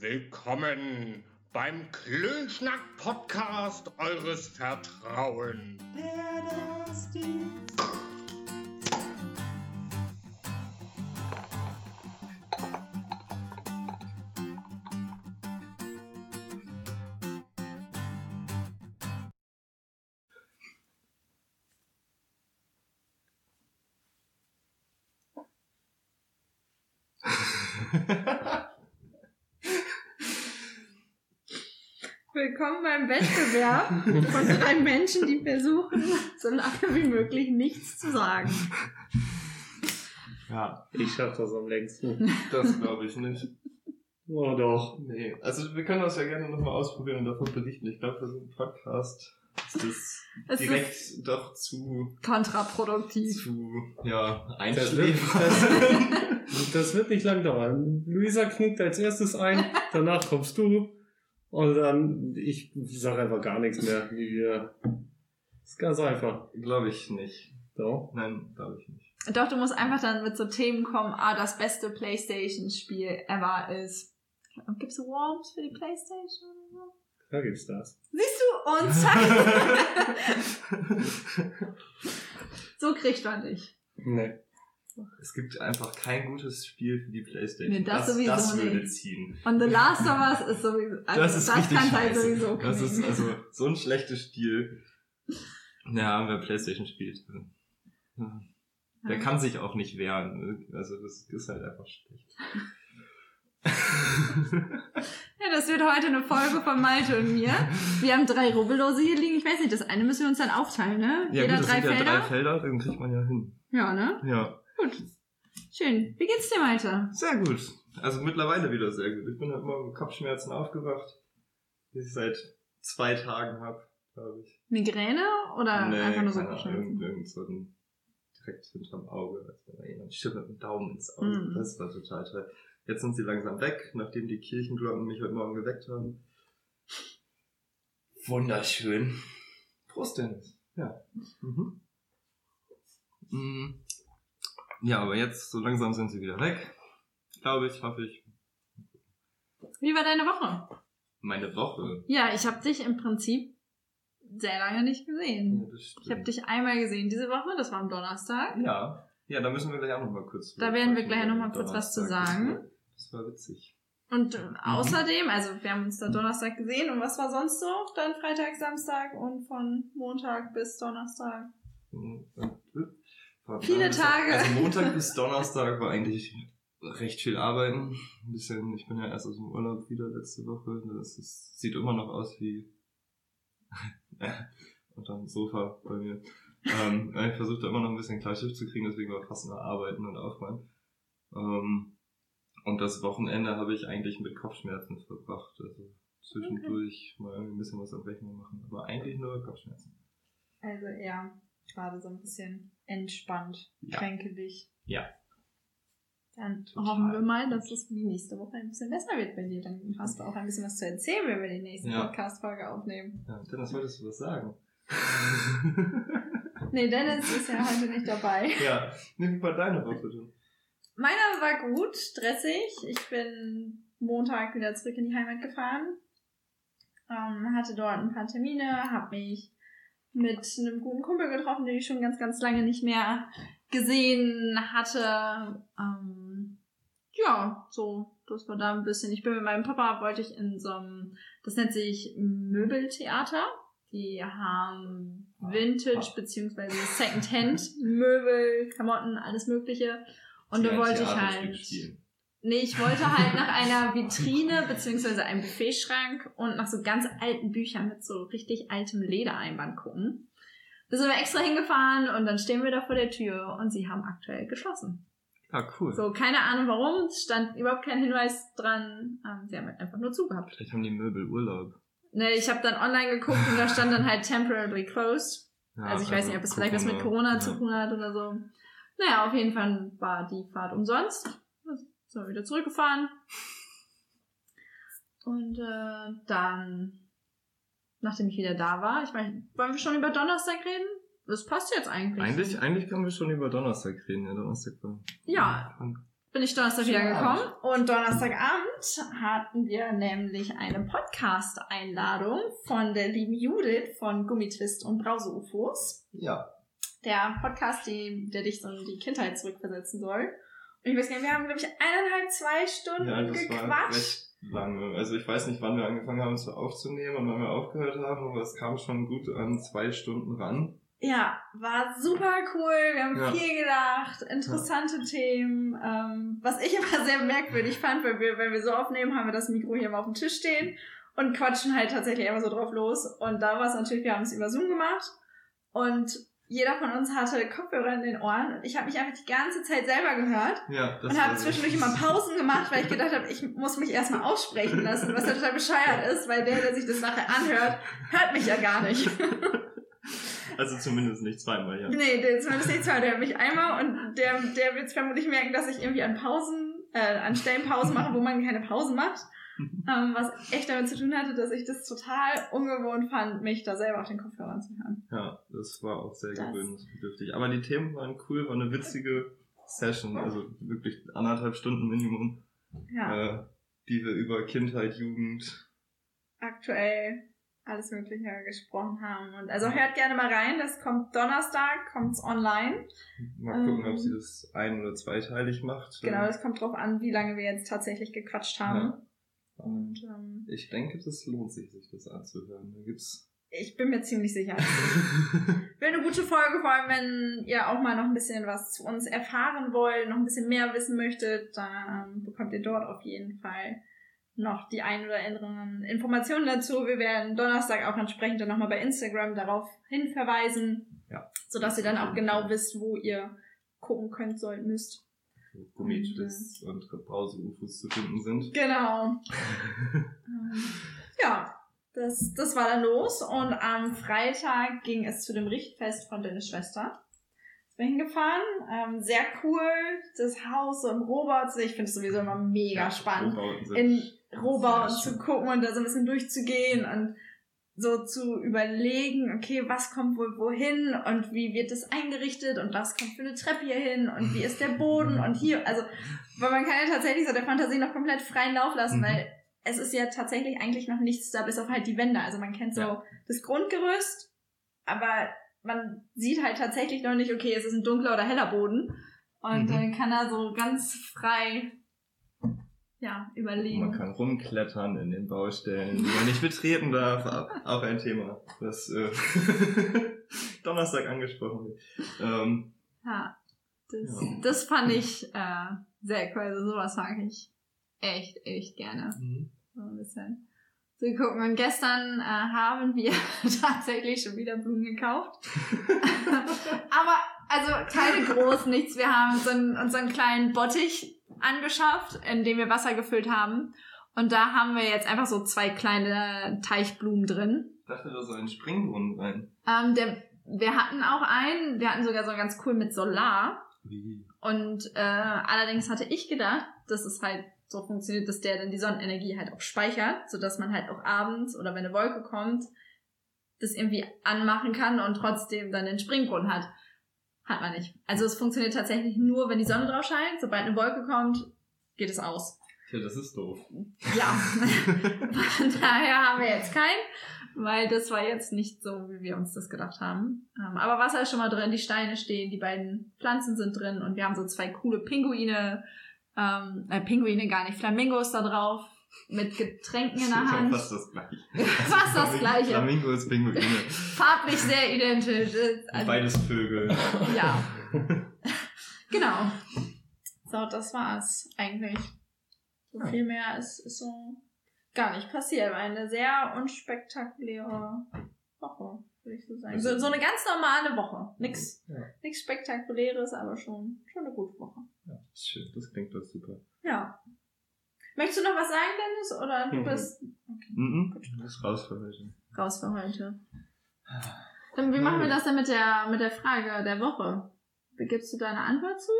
Willkommen beim Klönschnack-Podcast eures Vertrauens. Willkommen beim Wettbewerb von drei Menschen, die versuchen, so lange wie möglich nichts zu sagen. Ja, Ich schaff das am längsten. das glaube ich nicht. Oh doch. Nee, also wir können das ja gerne nochmal ausprobieren und davon berichten. Ich glaube, für so einen Podcast ist das Es direkt ist doch zu, kontraproduktiv. zu, ja, Das wird, einschläfernd. das, das wird nicht lang dauern. Luisa knickt als erstes ein, danach kommst du. Und dann, ich sage einfach gar nichts mehr, wie wir. ist ganz einfach. glaube ich nicht. So. Nein, glaube ich nicht. Doch, du musst einfach dann mit so Themen kommen, ah, das beste Playstation-Spiel ever ist. Gibt's Worms für die Playstation oder so? Da gibt's das. Siehst du? Und zack! so kriegt man dich. Nee. Es gibt einfach kein gutes Spiel für die Playstation. Nee, das sowieso das würde nicht. ziehen. Und The Last of Us ist sowieso, also Das ist das richtig kann halt sowieso Das ist also so ein schlechtes Spiel. Ja, wer Playstation spielt. ja. Der Ja. kann sich auch nicht wehren. Also das ist halt einfach schlecht. Ja, das wird heute eine Folge von Malte und mir. Wir haben drei Rubbellose hier liegen. Ich weiß nicht, das eine müssen wir uns dann aufteilen, ne? Ja, Jeder gut, das drei sind ja Felder. drei Felder, dann kriegt man ja hin. Ja, ne? Ja, Gut. Schön. Wie geht's dir, Malte? sehr gut. Also mittlerweile wieder sehr gut. Ich bin halt immer mit Kopfschmerzen aufgewacht, die ich seit zwei Tagen habe, glaube ich. Migräne oder Nee, einfach nur so Kopfschmerzen? irgend, irgend so ein direkt hinterm Auge, als wenn da jemand schippert mit dem Daumen ins Auge. Mhm. Das war total toll. Jetzt sind sie langsam weg, nachdem die Kirchenglocken mich heute Morgen geweckt haben. Wunderschön. Prost, Dennis. Ja. Mhm. Mhm. Ja, aber jetzt, so langsam sind sie wieder weg. Glaube ich, hoffe ich. Wie war deine Woche? Meine Woche. Ja, ich habe dich im Prinzip sehr lange nicht gesehen. Ja, das Ich habe dich einmal gesehen diese Woche, das war am Donnerstag. Ja. Ja, da müssen wir gleich auch noch mal kurz. Da werden wir gleich noch mal kurz was zu sagen. Das war, das war witzig. Und äh, außerdem, also wir haben uns da Donnerstag gesehen und was war sonst so? Dann Freitag, Samstag und von Montag bis Donnerstag. Mhm. Viele bis- Tage. Also Montag bis Donnerstag war eigentlich recht viel arbeiten. Ein bisschen, ich bin ja erst aus dem Urlaub wieder letzte Woche. Das ist, sieht immer noch aus wie unter dem Sofa bei mir. ähm, ich versuche da immer noch ein bisschen klar Schiff zu kriegen, deswegen war fast nur arbeiten und aufräumen. Ähm, und das Wochenende habe ich eigentlich mit Kopfschmerzen verbracht. Also zwischendurch mal irgendwie ein bisschen was am Rechner machen. Aber eigentlich nur Kopfschmerzen. Also ja, gerade so ein bisschen entspannt, Ja. kränkelig. Ja. Dann Total. hoffen wir mal, dass es die nächste Woche ein bisschen besser wird bei dir. Dann hast du auch ein bisschen was zu erzählen, wenn wir die nächste Ja. Podcast-Folge aufnehmen. Ja, Dennis, wolltest du was sagen? Nee, Dennis ist ja heute nicht dabei. ja, wie war deine Woche denn? Meiner war gut, stressig. Ich bin Montag wieder zurück in die Heimat gefahren. Ähm, hatte dort ein paar Termine, habe mich mit einem guten Kumpel getroffen, den ich schon ganz, ganz lange nicht mehr gesehen hatte. Ähm, ja, so, das war da ein bisschen. Ich bin mit meinem Papa, wollte ich in so einem, das nennt sich Möbeltheater. Die haben Vintage beziehungsweise Secondhand Möbel, Klamotten, alles Mögliche. Und da wollte ich halt. Nee, ich wollte halt nach einer Vitrine beziehungsweise einem Buffetschrank und nach so ganz alten Büchern mit so richtig altem Ledereinband gucken. Da sind wir extra hingefahren und dann stehen wir da vor der Tür und sie haben aktuell geschlossen. Ah, cool. So, keine Ahnung warum, es stand überhaupt kein Hinweis dran. Ähm, sie haben halt einfach nur zugehabt. Vielleicht haben die Möbel Urlaub. Ne, ich habe dann online geguckt und da stand dann halt temporarily closed. Ja, also ich weiß nicht, ob es vielleicht was mit Corona zu tun hat oder so. Naja, auf jeden Fall war die Fahrt umsonst. Sind wir wieder zurückgefahren. Und äh, dann, nachdem ich wieder da war, ich meine, wollen wir schon über Donnerstag reden? Das passt jetzt eigentlich. Eigentlich, eigentlich können wir schon über Donnerstag reden. Ja, Donnerstag war. Ja. bin ich Donnerstag Schönen wiedergekommen und Donnerstagabend hatten wir nämlich eine Podcast-Einladung von der lieben Judith von Gummitwist und Brause-UFOs. Ja. Der Podcast, die, der dich so in die Kindheit zurückversetzen soll. Ich weiß gar nicht, wir haben, glaube ich, eineinhalb, zwei Stunden Ja, das war gequatscht. recht lange. Also ich weiß nicht, wann wir angefangen haben, es aufzunehmen und wann wir aufgehört haben, aber es kam schon gut an zwei Stunden ran. Ja, war super cool. Wir haben Ja. viel gedacht, interessante Themen. Ähm, was ich immer sehr merkwürdig fand, weil wir, wenn wir so aufnehmen, haben wir das Mikro hier mal auf dem Tisch stehen und quatschen halt tatsächlich einfach so drauf los. Und da war es natürlich, wir haben es über Zoom gemacht und jeder von uns hatte Kopfhörer in den Ohren und ich habe mich einfach die ganze Zeit selber gehört Ja, das und habe zwischendurch immer Pausen gemacht, weil ich gedacht habe, ich muss mich erstmal aussprechen lassen, was ja total bescheuert ist, weil der, der sich das nachher anhört, hört mich ja gar nicht. Also zumindest nicht zweimal, ja. Nee, der, zumindest nicht zwei, der hat mich einmal und der, der wird vermutlich merken, dass ich irgendwie an Pausen, äh, an Stellen Pausen mache, wo man keine Pausen macht. Ähm, was echt damit zu tun hatte, dass ich das total ungewohnt fand, mich da selber auf den Kopfhörern zu hören. Ja, das war auch sehr Das- gewöhnungsbedürftig. Aber die Themen waren cool, war eine witzige Session, also wirklich anderthalb Stunden Minimum, Ja, äh, die wir über Kindheit, Jugend. aktuell alles Mögliche gesprochen haben. Und also hört gerne mal rein, das kommt Donnerstag, kommt's online. Mal gucken, Ähm. ob sie das ein- oder zweiteilig macht. Genau, das kommt drauf an, wie lange wir jetzt tatsächlich gequatscht haben. Ja. Und ähm, Ich denke, das lohnt sich, sich das anzuhören. Da gibt's. ich bin mir ziemlich sicher. Wäre eine gute Folge, vor allem wenn ihr auch mal noch ein bisschen was zu uns erfahren wollt, noch ein bisschen mehr wissen möchtet, dann bekommt ihr dort auf jeden Fall noch die ein oder anderen Informationen dazu. Wir werden Donnerstag auch entsprechend dann nochmal bei Instagram darauf hin verweisen, Ja. sodass ihr dann auch genau wisst, wo ihr gucken könnt, sollt, müsst. Gummitwists und Brause-UFOs zu finden sind. Genau. Ähm, ja, das, das war dann los und am Freitag ging es zu dem Richtfest von Dennis Schwester. Ich bin hingefahren, ähm, sehr cool, das Haus im Rohbausee, ich finde es sowieso immer mega spannend, Rohbauten sind in Rohbauten zu gucken und da so ein bisschen durchzugehen und so zu überlegen, okay, was kommt wohl wohin und wie wird das eingerichtet und was kommt für eine Treppe hier hin und wie ist der Boden und hier, also, weil man kann ja tatsächlich so der Fantasie noch komplett freien Lauf lassen, Mhm. weil es ist ja tatsächlich eigentlich noch nichts da, bis auf halt die Wände. Also man kennt so Ja. das Grundgerüst, aber man sieht halt tatsächlich noch nicht, okay, es ist ein dunkler oder heller Boden und Mhm. dann kann er so ganz frei, ja, Man überlegen. kann rumklettern in den Baustellen, die man nicht betreten darf. Auch ein Thema, das äh, Donnerstag angesprochen wird. Ähm, Ja, das, Ja. das fand ich äh, sehr cool. Also sowas mag ich echt, echt gerne. So ein bisschen. So gucken. Und gestern äh, haben wir tatsächlich schon wieder Blumen gekauft. Aber also keine groß, nichts. Wir haben so einen, uns so einen kleinen Bottich angeschafft, in dem wir Wasser gefüllt haben. Und da haben wir jetzt einfach so zwei kleine Teichblumen drin. Ich dachte, da soll ein Springbrunnen rein. Ähm, der, wir hatten auch einen, wir hatten sogar so ganz cool mit Solar. Wie? Und äh, allerdings hatte ich gedacht, dass es halt so funktioniert, dass der dann die Sonnenenergie halt auch speichert, sodass man halt auch abends oder wenn eine Wolke kommt, das irgendwie anmachen kann und trotzdem dann den Springbrunnen hat. Hat man nicht. Also es funktioniert tatsächlich nur, wenn die Sonne drauf scheint. Sobald eine Wolke kommt, geht es aus. Tja, das ist doof. Ja. Von daher haben wir jetzt keinen, weil das war jetzt nicht so, wie wir uns das gedacht haben. Ähm, aber Wasser ist schon mal drin, die Steine stehen, die beiden Pflanzen sind drin und wir haben so zwei coole Pinguine, ähm, äh, Pinguine gar nicht, Flamingos da drauf mit Getränken in der Hand. Fast das gleiche. Fast das Gleiche. Flamingos, Pinguine. Farblich sehr identisch. Also, Beides Vögel. Ja, genau. So, das war's eigentlich. So viel mehr ist, ist so gar nicht passiert. Eine sehr unspektakuläre Woche, würde ich so sagen. So, so eine ganz normale Woche. Nix, Ja. nix Spektakuläres, aber schon, schon eine gute Woche. Ja, schön, das klingt doch super. Ja. Möchtest du noch was sagen, Dennis? Oder du Mhm. bist okay, Mhm. Gut. Das ist raus für heute. raus für heute? Dann, wie machen wir das denn mit der, mit der Frage der Woche? Gibst du deine Antwort zu?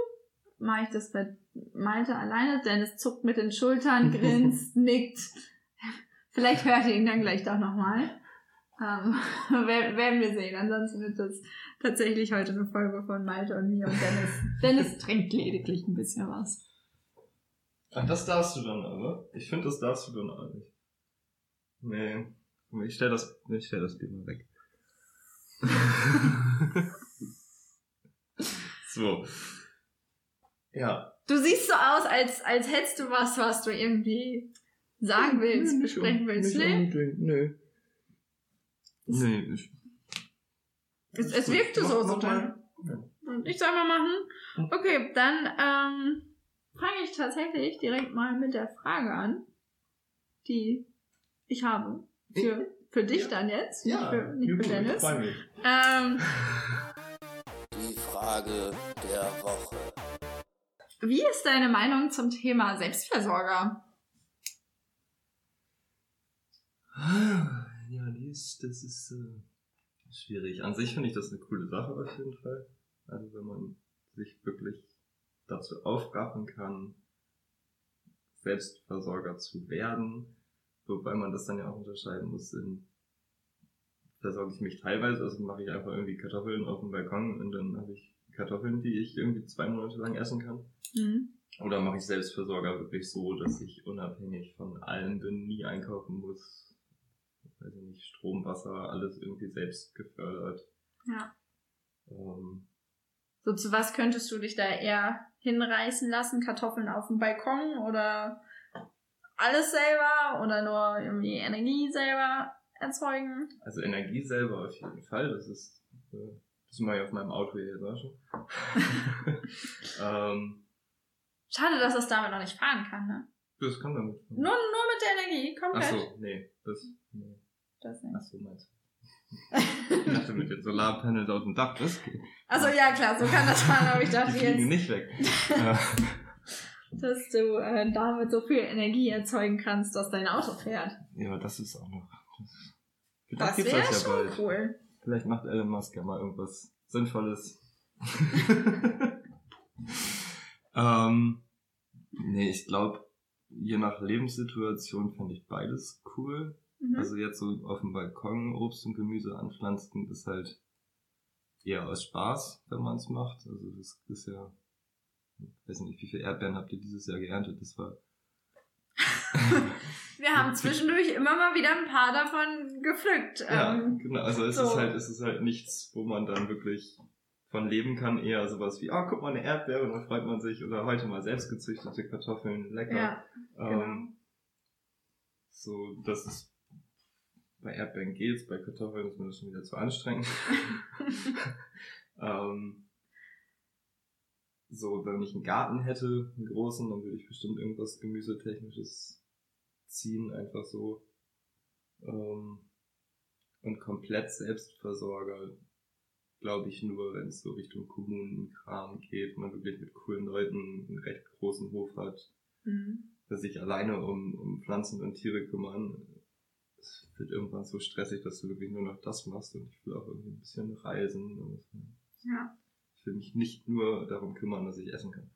Mache ich das bei Malte alleine? Dennis zuckt mit den Schultern, grinst, nickt. Vielleicht hört ihr ihn dann gleich doch nochmal. Ähm, wer- werden wir sehen. Ansonsten wird das tatsächlich heute eine Folge von Malte und mir und Dennis. Dennis trinkt lediglich ein bisschen was. Ach, das darfst du dann aber. Ich finde, das darfst du dann auch nicht. Nee. Ich stell das, ich stell das Bier mal weg. so. Ja. Du siehst so aus, als, als hättest du was, was du irgendwie sagen willst, Nee, besprechen willst. Nicht Nee, unbedingt, nee. Nee, ich, es, es wirkte so mach sogar. Und ich soll mal machen. Okay, dann ähm, fange ich tatsächlich direkt mal mit der Frage an, die ich habe. Für, für dich Ja. dann jetzt. Ja, nicht für, nicht für Dennis. Ähm, Die Frage der Woche. wie ist deine Meinung zum Thema Selbstversorger? Ja, die ist, das ist äh, schwierig. An sich finde ich das eine coole Sache auf jeden Fall. Also wenn man sich wirklich dazu aufraffen kann, Selbstversorger zu werden, wobei man das dann ja auch unterscheiden muss in versorge ich mich teilweise, also mache ich einfach irgendwie Kartoffeln auf dem Balkon und dann habe ich Kartoffeln, die ich irgendwie zwei Monate lang essen kann. Hm. Oder mache ich Selbstversorger wirklich so, dass ich unabhängig von allem bin, nie einkaufen muss? Weiß ich nicht, Strom, Wasser, alles irgendwie selbst gefördert. Ja. Ähm, So, zu was könntest du dich da eher hinreißen lassen? Kartoffeln auf dem Balkon oder alles selber oder nur irgendwie Energie selber erzeugen? also Energie selber auf jeden Fall, das ist, äh, das mache ich auf meinem Auto hier jetzt auch schon. ähm, Schade, dass es damit noch nicht fahren kann, ne? das kann damit. Nur, nur mit der Energie, Ach komplett. so, nee, das, nee. Das Ach nicht. so, meinst du. Ich dachte mit den Solarpanels auf dem Dach, das geht. Also ja, klar, so kann das fahren, aber ich Die dachte fliegen jetzt, nicht weg. Dass du äh, damit so viel Energie erzeugen kannst, dass dein Auto fährt. Ja, das ist auch noch. Das, Das wäre ja schon bald. cool. Vielleicht macht Elon Musk ja mal irgendwas Sinnvolles. ähm, nee, ich glaube, je nach Lebenssituation fand ich beides cool. Mhm. Also jetzt so auf dem Balkon Obst und Gemüse anpflanzen ist halt eher aus Spaß, wenn man es macht. Also das ist ja, ich weiß nicht, wie viele Erdbeeren habt ihr dieses Jahr geerntet? Das war Wir haben zwischendurch immer mal wieder ein paar davon gepflückt. Ja, Ähm, genau. Also es so. ist halt, es ist halt nichts, wo man dann wirklich von leben kann. Eher sowas wie, ah, guck mal, eine Erdbeere, und dann freut man sich. Oder heute mal selbst gezüchtete Kartoffeln, lecker. ja, genau. ähm, so, das ist, bei Erdbeeren geht's, bei Kartoffeln ist mir das schon wieder zu anstrengend. ähm, so, wenn ich einen Garten hätte, einen großen, dann würde ich bestimmt irgendwas Gemüsetechnisches ziehen, einfach so. Ähm, und komplett Selbstversorger, glaube ich nur, wenn es so Richtung Kommunenkram geht, man wirklich mit coolen Leuten einen recht großen Hof hat, Mhm. dass sich alleine um, um Pflanzen und Tiere kümmern. Es wird irgendwann so stressig, dass du wirklich nur noch das machst und ich will auch irgendwie ein bisschen reisen. Und Ja. ich will mich nicht nur darum kümmern, dass ich essen kann.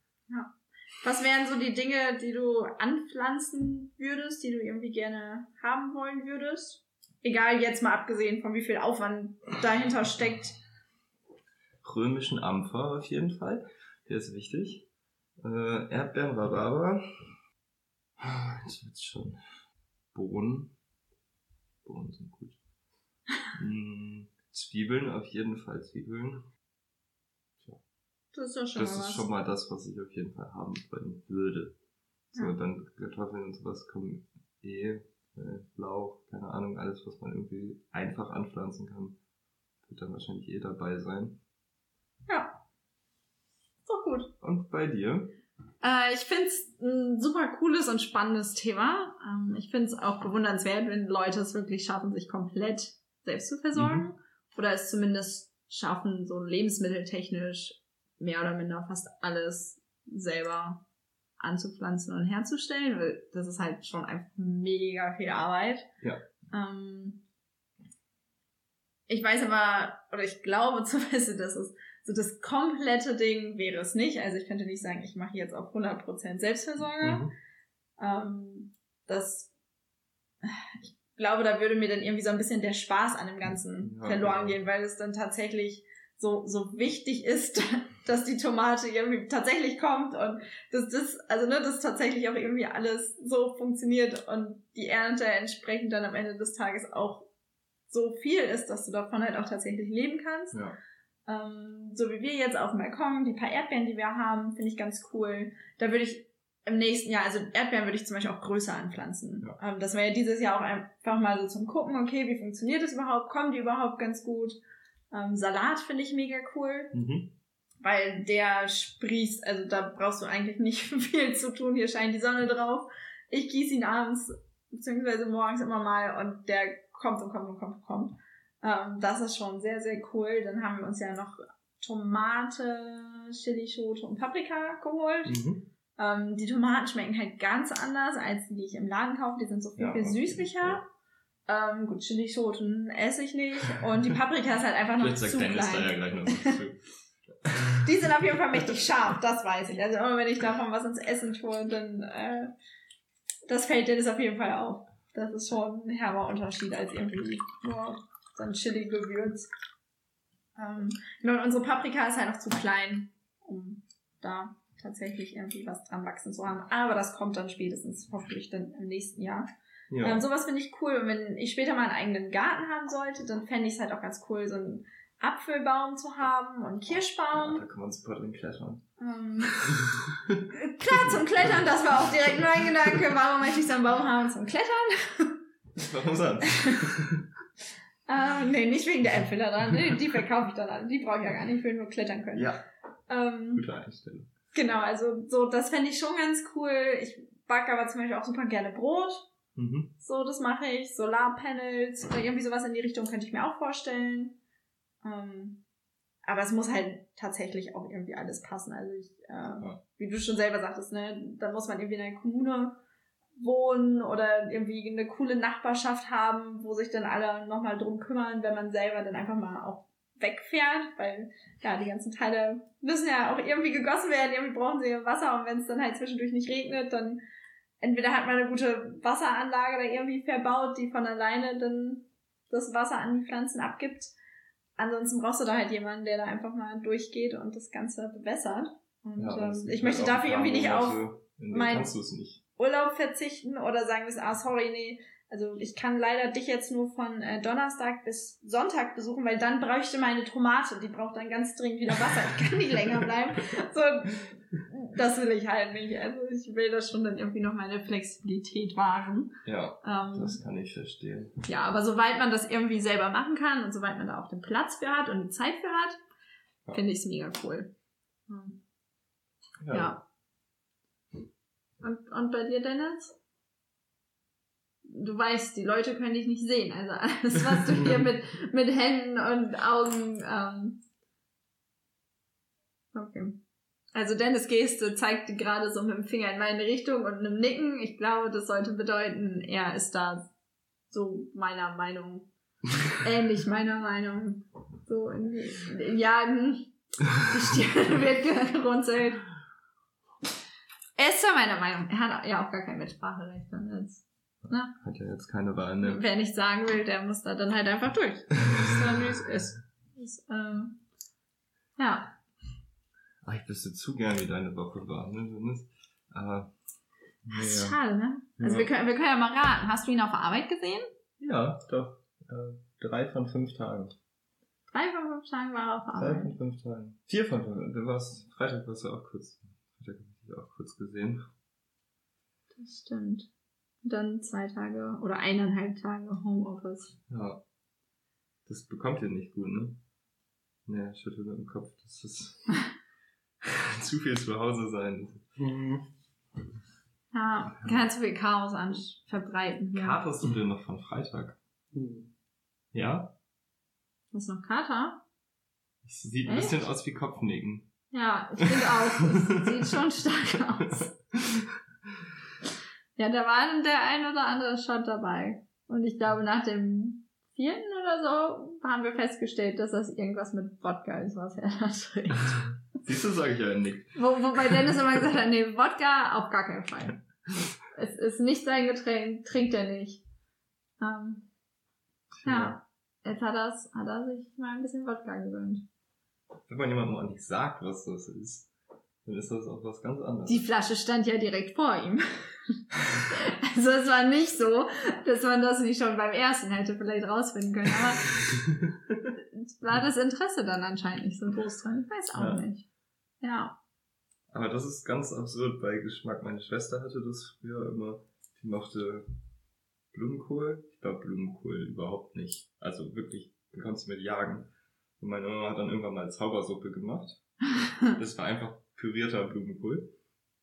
Was wären so die Dinge, die du anpflanzen würdest, die du irgendwie gerne haben wollen würdest? Egal, jetzt mal abgesehen von wie viel Aufwand dahinter steckt. Römischen Ampfer auf jeden Fall, der ist wichtig. Äh, Erdbeeren, Rhabarber. Ah, Jetzt wird's schon. Bohnen. Bohnen sind gut. Hm, Zwiebeln, auf jeden Fall Zwiebeln. Das ist doch schon Das mal ist was. schon mal das, was ich auf jeden Fall haben wollen würde. So, Ja. dann Kartoffeln und sowas kommen eh, äh, Lauch, keine Ahnung, alles, was man irgendwie einfach anpflanzen kann, wird dann wahrscheinlich eh dabei sein. Ja. Ist doch gut. Und bei dir? Äh, ich find's ein super cooles und spannendes Thema. Ähm, ich find's auch bewundernswert, wenn Leute es wirklich schaffen, sich komplett selbst zu versorgen. Mhm. Oder es zumindest schaffen, so lebensmitteltechnisch mehr oder minder fast alles selber anzupflanzen und herzustellen. Weil das ist halt schon einfach mega viel Arbeit. Ja. Ähm, ich weiß aber, oder ich glaube zumindest, dass es so das komplette Ding wäre es nicht. Also ich könnte nicht sagen, ich mache jetzt auf 100% Selbstversorger. Mhm. Ähm, das, ich glaube, da würde mir dann irgendwie so ein bisschen der Spaß an dem Ganzen Ja, verloren genau. gehen, weil es dann tatsächlich so, so wichtig ist, dass die Tomate irgendwie tatsächlich kommt und dass das, also ne, dass tatsächlich auch irgendwie alles so funktioniert und die Ernte entsprechend dann am Ende des Tages auch so viel ist, dass du davon halt auch tatsächlich leben kannst. Ja. Ähm, so wie wir jetzt auf dem Balkon, die paar Erdbeeren, die wir haben, finde ich ganz cool. Da würde ich im nächsten Jahr, also Erdbeeren würde ich zum Beispiel auch größer anpflanzen. Ja. Ähm, das wäre ja dieses Jahr auch einfach mal so zum Gucken, okay, wie funktioniert das überhaupt? Kommen die überhaupt ganz gut? Ähm, Salat finde ich mega cool, Mhm. weil der sprießt, also da brauchst du eigentlich nicht viel zu tun. Hier scheint die Sonne drauf. Ich gieße ihn abends beziehungsweise morgens immer mal und der kommt und kommt und kommt und kommt. Ähm, das ist schon sehr, sehr cool. Dann haben wir uns ja noch Tomate, Chilischote und Paprika geholt. Mhm. Ähm, die Tomaten schmecken halt ganz anders als die, die ich im Laden kaufe. Die sind so viel, Ja, viel süßlicher. Ähm, gut, Chilischoten esse ich nicht. Und die Paprika ist halt einfach noch zu ja klein. gleich noch. Die sind auf jeden Fall mächtig scharf, das weiß ich. Also immer wenn ich davon was ins Essen tue, dann äh, das fällt dir das auf jeden Fall auf. Das ist schon ein herber Unterschied als irgendwie nur so ein Chili-Gewürz. Ähm, genau, und unsere Paprika ist halt noch zu klein, um da tatsächlich irgendwie was dran wachsen zu haben. Aber das kommt dann spätestens hoffentlich dann im nächsten Jahr. Ja. Ähm, sowas finde ich cool. Und wenn ich später mal einen eigenen Garten haben sollte, dann fände ich es halt auch ganz cool, so einen Apfelbaum zu haben und einen ja, Kirschbaum. da kann man super drin klettern. Ähm, klar, zum Klettern, das war auch direkt mein Gedanke. Warum möchte ich so einen Baum haben zum Klettern? Warum sonst? Ähm, nee, nicht wegen der Äpfel da dran. Nee, die verkaufe ich dann alle. Die brauche ich ja gar nicht. Ich will nur klettern können. ja, Ähm, gute Einstellung. genau, also so, das fände ich schon ganz cool. Ich backe aber zum Beispiel auch super gerne Brot. Mhm. So, das mache ich. Solarpanels oder irgendwie sowas in die Richtung könnte ich mir auch vorstellen. Ähm, aber es muss halt tatsächlich auch irgendwie alles passen. Also ich, äh, Ja. wie du schon selber sagtest, ne, da muss man irgendwie in einer Kommune wohnen oder irgendwie eine coole Nachbarschaft haben, wo sich dann alle nochmal drum kümmern, wenn man selber dann einfach mal auch wegfährt, weil ja, die ganzen Teile müssen ja auch irgendwie gegossen werden, irgendwie brauchen sie ja Wasser und wenn es dann halt zwischendurch nicht regnet, dann entweder hat man eine gute Wasseranlage da irgendwie verbaut, die von alleine dann das Wasser an die Pflanzen abgibt. Ansonsten brauchst du da halt jemanden, der da einfach mal durchgeht und das Ganze bewässert. Und Ja, ähm, ich möchte dafür irgendwie nicht auf mein- kannst du es nicht. Urlaub verzichten oder sagen wir, ah, sorry, nee, also ich kann leider dich jetzt nur von äh, Donnerstag bis Sonntag besuchen, weil dann bräuchte meine Tomate, die braucht dann ganz dringend wieder Wasser, ich kann nicht länger bleiben. So, das will ich halt nicht. Also ich will das schon dann irgendwie noch meine Flexibilität wahren. Ja, Ähm, das kann ich verstehen. ja, aber soweit man das irgendwie selber machen kann und soweit man da auch den Platz für hat und die Zeit für hat, Ja. finde ich es mega cool. Ähm, ja. Und, und bei dir, Dennis? Du weißt, die Leute können dich nicht sehen. Also alles, was du hier mit, mit Händen und Augen. Ähm okay. Also Dennis Geste zeigte gerade so mit dem Finger in meine Richtung und einem Nicken. Ich glaube, das sollte bedeuten, er ist da so meiner Meinung. Ähnlich meiner Meinung. So in, in, ja, hm. die Stirn wird gerunzelt. Er ist ja meiner Meinung. Er hat ja auch gar kein Mitspracherecht. dann jetzt. Hat ja jetzt keine Wahl, ne? Wer nicht sagen will, der muss da dann halt einfach durch. Das ist dann, wie es ist. Das, ähm, ja. Ach, ich wüsste zu gern, wie deine Woche war, ne? Aber, Das ist ja. schade, ne? Also Ja. wir, können, wir können ja mal raten. Hast du ihn auf der Arbeit gesehen? Ja, doch. Äh, drei von fünf Tagen. Drei von fünf Tagen war er auf der Drei Arbeit. von fünf Tagen. Vier von fünf. Du warst, Freitag warst du auch kurz. Auch kurz gesehen. Das stimmt. Und Dann zwei Tage oder eineinhalb Tage Homeoffice. Ja. Das bekommt ihr nicht gut, ne? Ne, ich schüttel mit dem Kopf. Das ist zu viel zu Hause sein. Ja, kann zu viel Chaos an verbreiten hier. Katerst du denn noch von Freitag? Hm. Ja? Was noch Kater? Es sieht ein Echt? bisschen aus wie Kopfnicken. Ja, ich finde auch. Es sieht schon stark aus. Ja, da war der ein oder andere Shot dabei. Und ich glaube, nach dem vierten oder so haben wir festgestellt, dass das irgendwas mit Wodka ist, was er da trinkt. Siehst du, sag ich ja nicht. Wo, wobei Dennis immer gesagt hat, nee, Wodka auf gar keinen Fall. Es ist nicht sein Getränk, trinkt er nicht. Ähm, ja, jetzt hat, er's, hat er sich mal ein bisschen Wodka gewöhnt. Wenn man jemandem auch nicht sagt, was das ist, dann ist das auch was ganz anderes. Die Flasche stand ja direkt vor ihm. also es war nicht so, dass man das nicht schon beim ersten hätte vielleicht rausfinden können. Aber war das Interesse dann anscheinend nicht so groß dran. Ich weiß auch Ja. nicht. Ja. Aber das ist ganz absurd bei Geschmack. Meine Schwester hatte das früher immer. Die mochte Blumenkohl. Ich glaube Blumenkohl überhaupt nicht. Also wirklich, du kannst mit jagen. Und meine Mama hat dann irgendwann mal Zaubersuppe gemacht. Das war einfach pürierter Blumenkohl.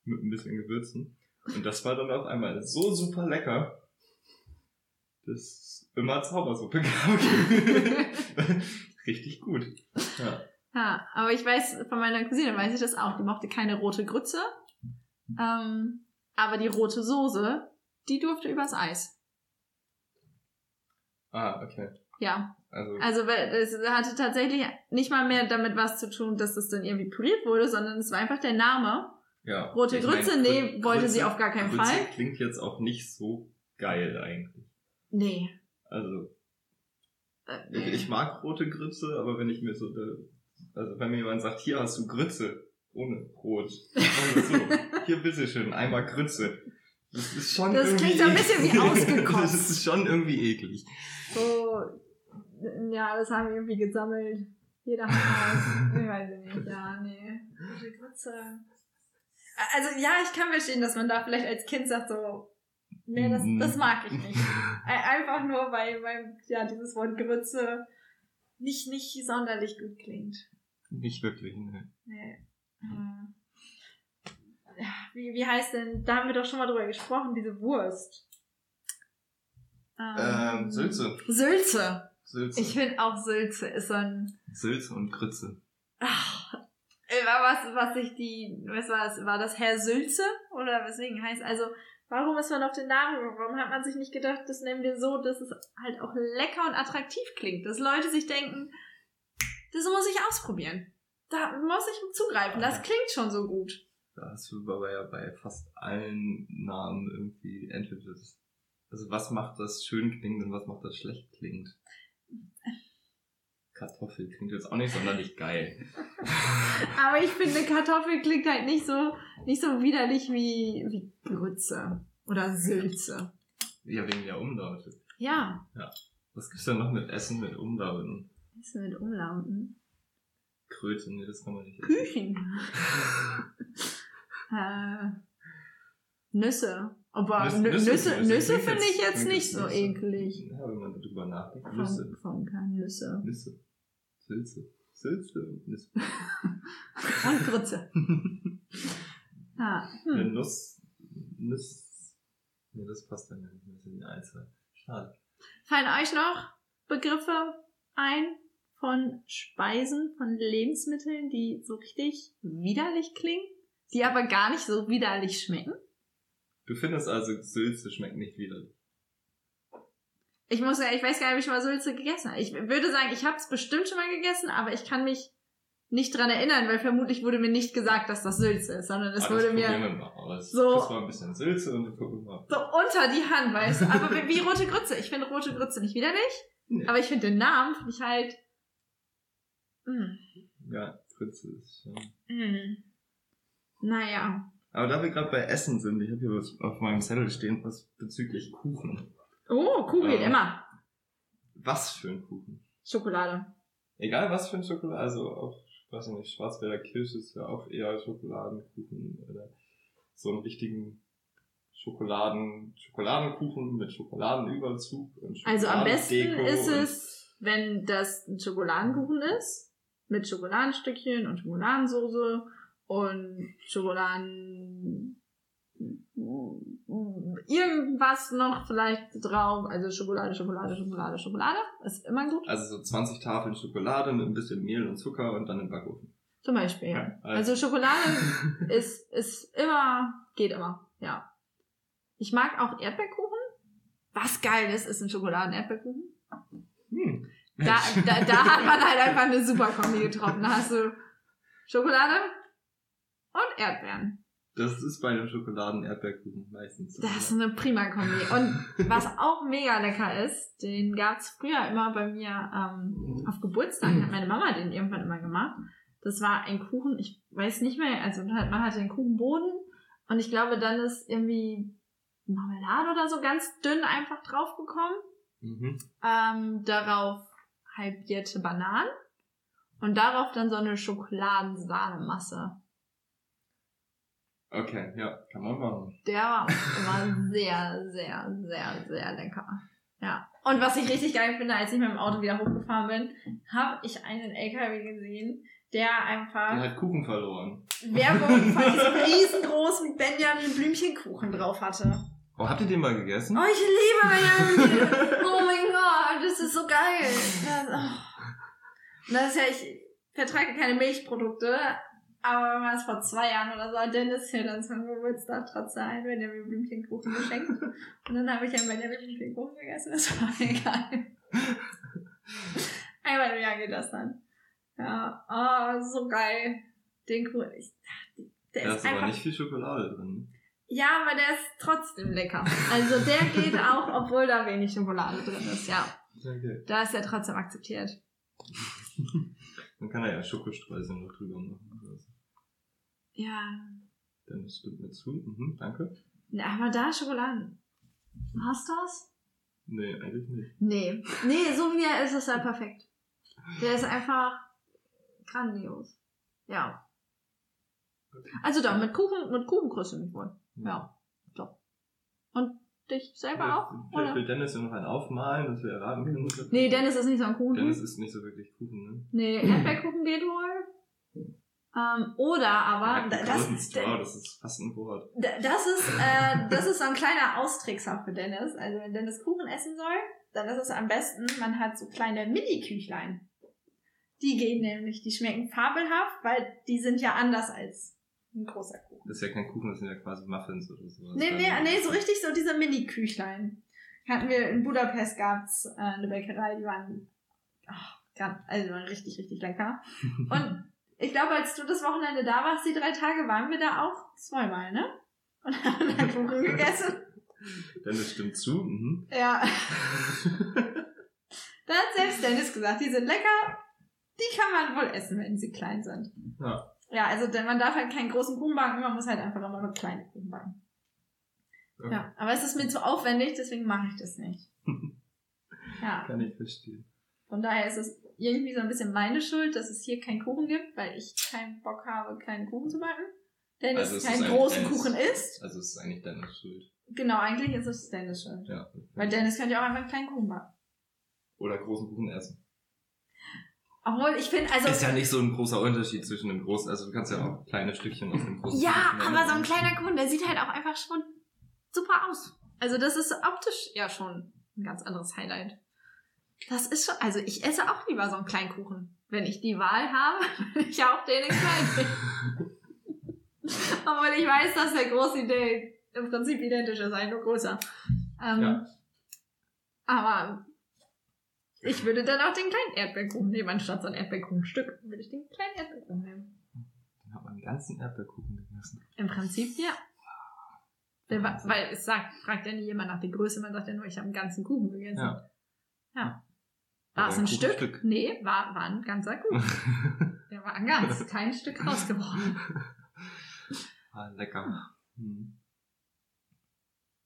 Mit ein bisschen Gewürzen. Und das war dann auf einmal so super lecker, dass es immer Zaubersuppe gab. Richtig gut. Ja. Ja, aber ich weiß, von meiner Cousine weiß ich das auch. Die mochte keine rote Grütze. Ähm, aber die rote Soße, die durfte übers Eis. Ah, okay. Ja, Also, also weil es hatte tatsächlich nicht mal mehr damit was zu tun, dass das dann irgendwie püriert wurde, sondern es war einfach der Name. ja. Rote Ich mein, Grütze, nee, Grü- wollte sie Grütze- auf gar keinen Grütze Fall. klingt jetzt auch nicht so geil eigentlich. Nee. Also, Äh, ich, ich mag rote Grütze, aber wenn ich mir so, da- also wenn mir jemand sagt, hier hast du Grütze, ohne Brot. So, hier bitteschön, einmal Grütze. Das ist schon Das irgendwie klingt so ein bisschen wie ausgekotzt. Das ist schon irgendwie eklig. So, ja, das haben wir irgendwie gesammelt. Jeder hat was. Ich weiß nicht, ja, nee. Rote Grütze. Also ja, ich kann verstehen, dass man da vielleicht als Kind sagt so, nee, das, Mhm. das mag ich nicht. Ein- Einfach nur, weil, weil ja, dieses Wort Grütze nicht, nicht sonderlich gut klingt. Nicht wirklich, ne. Nee. Äh, Wie, wie heißt denn, da haben wir doch schon mal drüber gesprochen, diese Wurst. Ähm, Sülze. Sülze. Sülze. Ich finde auch Sülze ist so ein. Sülze und Grütze. Ach, äh, war was, was sich die. Was war das? War das Herr Sülze? Oder weswegen heißt. Also, warum ist man auf den Namen gekommen? Warum hat man sich nicht gedacht, das nennen wir so, dass es halt auch lecker und attraktiv klingt? Dass Leute sich denken, das muss ich ausprobieren. Da muss ich zugreifen. Das klingt schon so gut. Da hast du aber ja bei fast allen Namen irgendwie entweder das, also was macht das schön klingend und was macht das schlecht klingend. Kartoffel klingt jetzt auch nicht sonderlich geil. Aber ich finde, Kartoffel klingt halt nicht so, nicht so widerlich wie, wie Grütze oder Sülze. Ja, wegen der Umlaute. Ja, Was gibt's denn noch mit Essen mit Umlauten? denn mit Umlauten? Kröte, nee, das kann man nicht essen. Küchen. äh, Nüsse. Aber Nüsse- Nüsse, Nüsse- Nüsse, finde ich jetzt nicht so eklig. Ja, wenn man darüber nachdenkt. Nüsse. Von, von Nüsse. Nüsse. Sülze. Sülze und Nüsse. Und Grütze. Ja. Eine Hm. Nuss. Nuss. Nee, das passt dann ja nicht mehr. Sind die Einzel. Schade. Fallen euch noch Begriffe ein von Speisen, von Lebensmitteln, die so richtig widerlich klingen, die aber gar nicht so widerlich schmecken? Du findest also, Sülze schmeckt nicht widerlich. Ich muss ja, ich weiß gar nicht, ob ich schon mal Sülze gegessen habe. Ich würde sagen, ich habe es bestimmt schon mal gegessen, aber ich kann mich nicht dran erinnern, weil vermutlich wurde mir nicht gesagt, dass das Sülze ist, sondern es Ah, wurde mir mal so- Das war ein bisschen Sülze und so unter die Hand, weißt du. Aber wie, rote Grütze. Ich finde rote Grütze nicht widerlich, Nee. aber ich finde den Namen, finde ich halt... Mm, Ja, Grütze ist schon. mm. Naja. Aber da wir gerade bei Essen sind, ich habe hier was auf meinem Zettel stehen, was bezüglich Kuchen. Oh, Kuchen geht Ähm. immer. Was für ein Kuchen? Schokolade. Egal was für ein Schokolade, also auch, ich weiß nicht, Schwarzwälder Kirsch ist ja auch eher Schokoladenkuchen oder so einen richtigen Schokoladen, Schokoladenkuchen mit Schokoladenüberzug und Also am besten Schokoladendeko ist es, wenn das ein Schokoladenkuchen ist, mit Schokoladenstückchen und Schokoladensoße und Schokoladen... Irgendwas noch vielleicht drauf. Also Schokolade, Schokolade, Schokolade, Schokolade. Ist immer gut. Also so 20 Tafeln Schokolade mit ein bisschen Mehl und Zucker und dann im Backofen. Zum Beispiel, ja. Ja, Also Schokolade ist, ist immer, geht immer, ja. Ich mag auch Erdbeerkuchen. Was geil ist, ist ein Schokoladen-Erdbeerkuchen. Hm. Da, da, da hat man halt einfach eine super Kombi getroffen. Da hast du Schokolade und Erdbeeren. Das ist bei einem Schokoladen-Erdbeerkuchen meistens. so, Das ist eine prima Kombi. Und was auch mega lecker ist, den gab's früher immer bei mir ähm, auf Geburtstagen, hat meine Mama den irgendwann immer gemacht, Das war ein Kuchen, ich weiß nicht mehr, also man hatte den Kuchenboden und ich glaube, dann ist irgendwie Marmelade oder so ganz dünn einfach draufgekommen. Mhm. Ähm, darauf halbierte Bananen und darauf dann so eine Schokoladensahne-Masse. Okay, ja, kann man machen. Der war immer sehr, sehr, sehr, sehr lecker. Ja. Und was ich richtig geil finde, als ich mit dem Auto wieder hochgefahren bin, habe ich einen LKW gesehen, der einfach hat Kuchen verloren. Werbung von diesem riesengroßen Benjamin Blümchenkuchen drauf hatte. Oh, habt ihr den mal gegessen? Oh, ich liebe Benjamin. oh mein Gott, das ist so geil. Das, oh. Und das ist ja, ich vertrage keine Milchprodukte, aber wenn man es vor zwei Jahren oder so hat Dennis hier dann zum Geburtstag trotzdem einen Benjamin Blümchenkuchen geschenkt. Und dann habe ich einen Benjamin Blümchenkuchen gegessen, das war mir geil. Einmal im Jahr geht das dann. Ja, oh, so geil. Den Kuchen, ich, der Da ist ist aber einfach nicht viel Schokolade drin. ja, aber der ist trotzdem lecker. Also der geht auch, obwohl da wenig Schokolade drin ist, ja. Okay. Da ist er trotzdem akzeptiert. Man kann da ja Schokostreusel noch drüber machen. Ja. Dann stimmt mir zu. Mhm, danke. ja. Aber da Schokoladen. Hast du das? Nee, eigentlich nicht. Nee. Nee, so wie er ist, ist er perfekt. Der ist einfach grandios. Ja. Also doch, mit Kuchen, mit Kuchen kriegst du mich wohl. Ja. Doch. Und dich selber auch? Vielleicht Oder? will Dennis ja noch einen aufmalen, dass wir erraten können. Nee, Dennis ist nicht so ein Kuchen. Dennis ist nicht so wirklich Kuchen, ne? Nee, Erdbeerkuchen geht wohl. Ähm, oder aber, Ja, das, wow, das ist fast ein Wort. Das ist, äh, das ist so ein kleiner Austrickser für Dennis. Also wenn Dennis Kuchen essen soll, dann ist es am besten, man hat so kleine Mini-Küchlein. Die gehen nämlich, die schmecken fabelhaft, weil die sind ja anders als ein großer Kuchen. Das ist ja kein Kuchen, das sind ja quasi Muffins oder sowas. Nee, nee, nee, so richtig so diese Mini-Küchlein. Hatten wir in Budapest gab's äh, eine Bäckerei, die waren, ach, ganz, also die waren richtig, richtig lecker. Und ich glaube, als du das Wochenende da warst, die drei Tage, waren wir da auch zweimal, ne? Und haben da Kuchen gegessen. Dennis stimmt zu. Mhm. Ja. Da hat selbst Dennis gesagt, die sind lecker, die kann man wohl essen, wenn sie klein sind. Ja. Ja, also denn man darf halt keinen großen Kuchen backen, man muss halt einfach immer nur kleine Kuchen backen. Ja, aber es ist mir zu aufwendig, deswegen mache ich das nicht. Ja, Kann ich verstehen. von daher ist es irgendwie so ein bisschen meine Schuld, dass es hier keinen Kuchen gibt, weil ich keinen Bock habe, kleinen Kuchen zu backen. Dennis Also es ist keinen großen Dennis- Kuchen isst. Also es ist eigentlich Dennis Schuld. Genau, eigentlich ist es Dennis Schuld. Ja. Weil Dennis könnte ja auch einfach einen kleinen Kuchen backen. Oder großen Kuchen essen. Obwohl, ich finde, also... ist ja nicht so ein großer Unterschied zwischen dem großen, also du kannst ja auch kleine Stückchen aus dem großen Ja, Kuchen aber so ein kleiner Kuchen, der sieht halt auch einfach schon super aus. Also das ist optisch ja schon ein ganz anderes Highlight. Das ist schon, also ich esse auch lieber so einen kleinen Kuchen. Wenn ich die Wahl habe, will ich auch den in klein nehmen. Obwohl ich weiß, dass der große Idee im Prinzip identisch ist, nur größer. Ähm, Ja. Aber ich würde dann auch den kleinen Erdbeerkuchen nehmen, anstatt so ein Erdbeerkuchenstück. Würde ich den kleinen Erdbeerkuchen nehmen. Dann hat man einen ganzen Erdbeerkuchen gegessen. Im Prinzip ja. Weil, weil es sagt, fragt ja nie jemand nach der Größe, man sagt ja nur, ich habe einen ganzen Kuchen gegessen. Ja. Ja. War es ein ein Stück? Kuchenstück. Nee, war, war ein ganzer Kuchen. Der war ein ganz, kein Stück rausgebrochen. ah, lecker. Hm.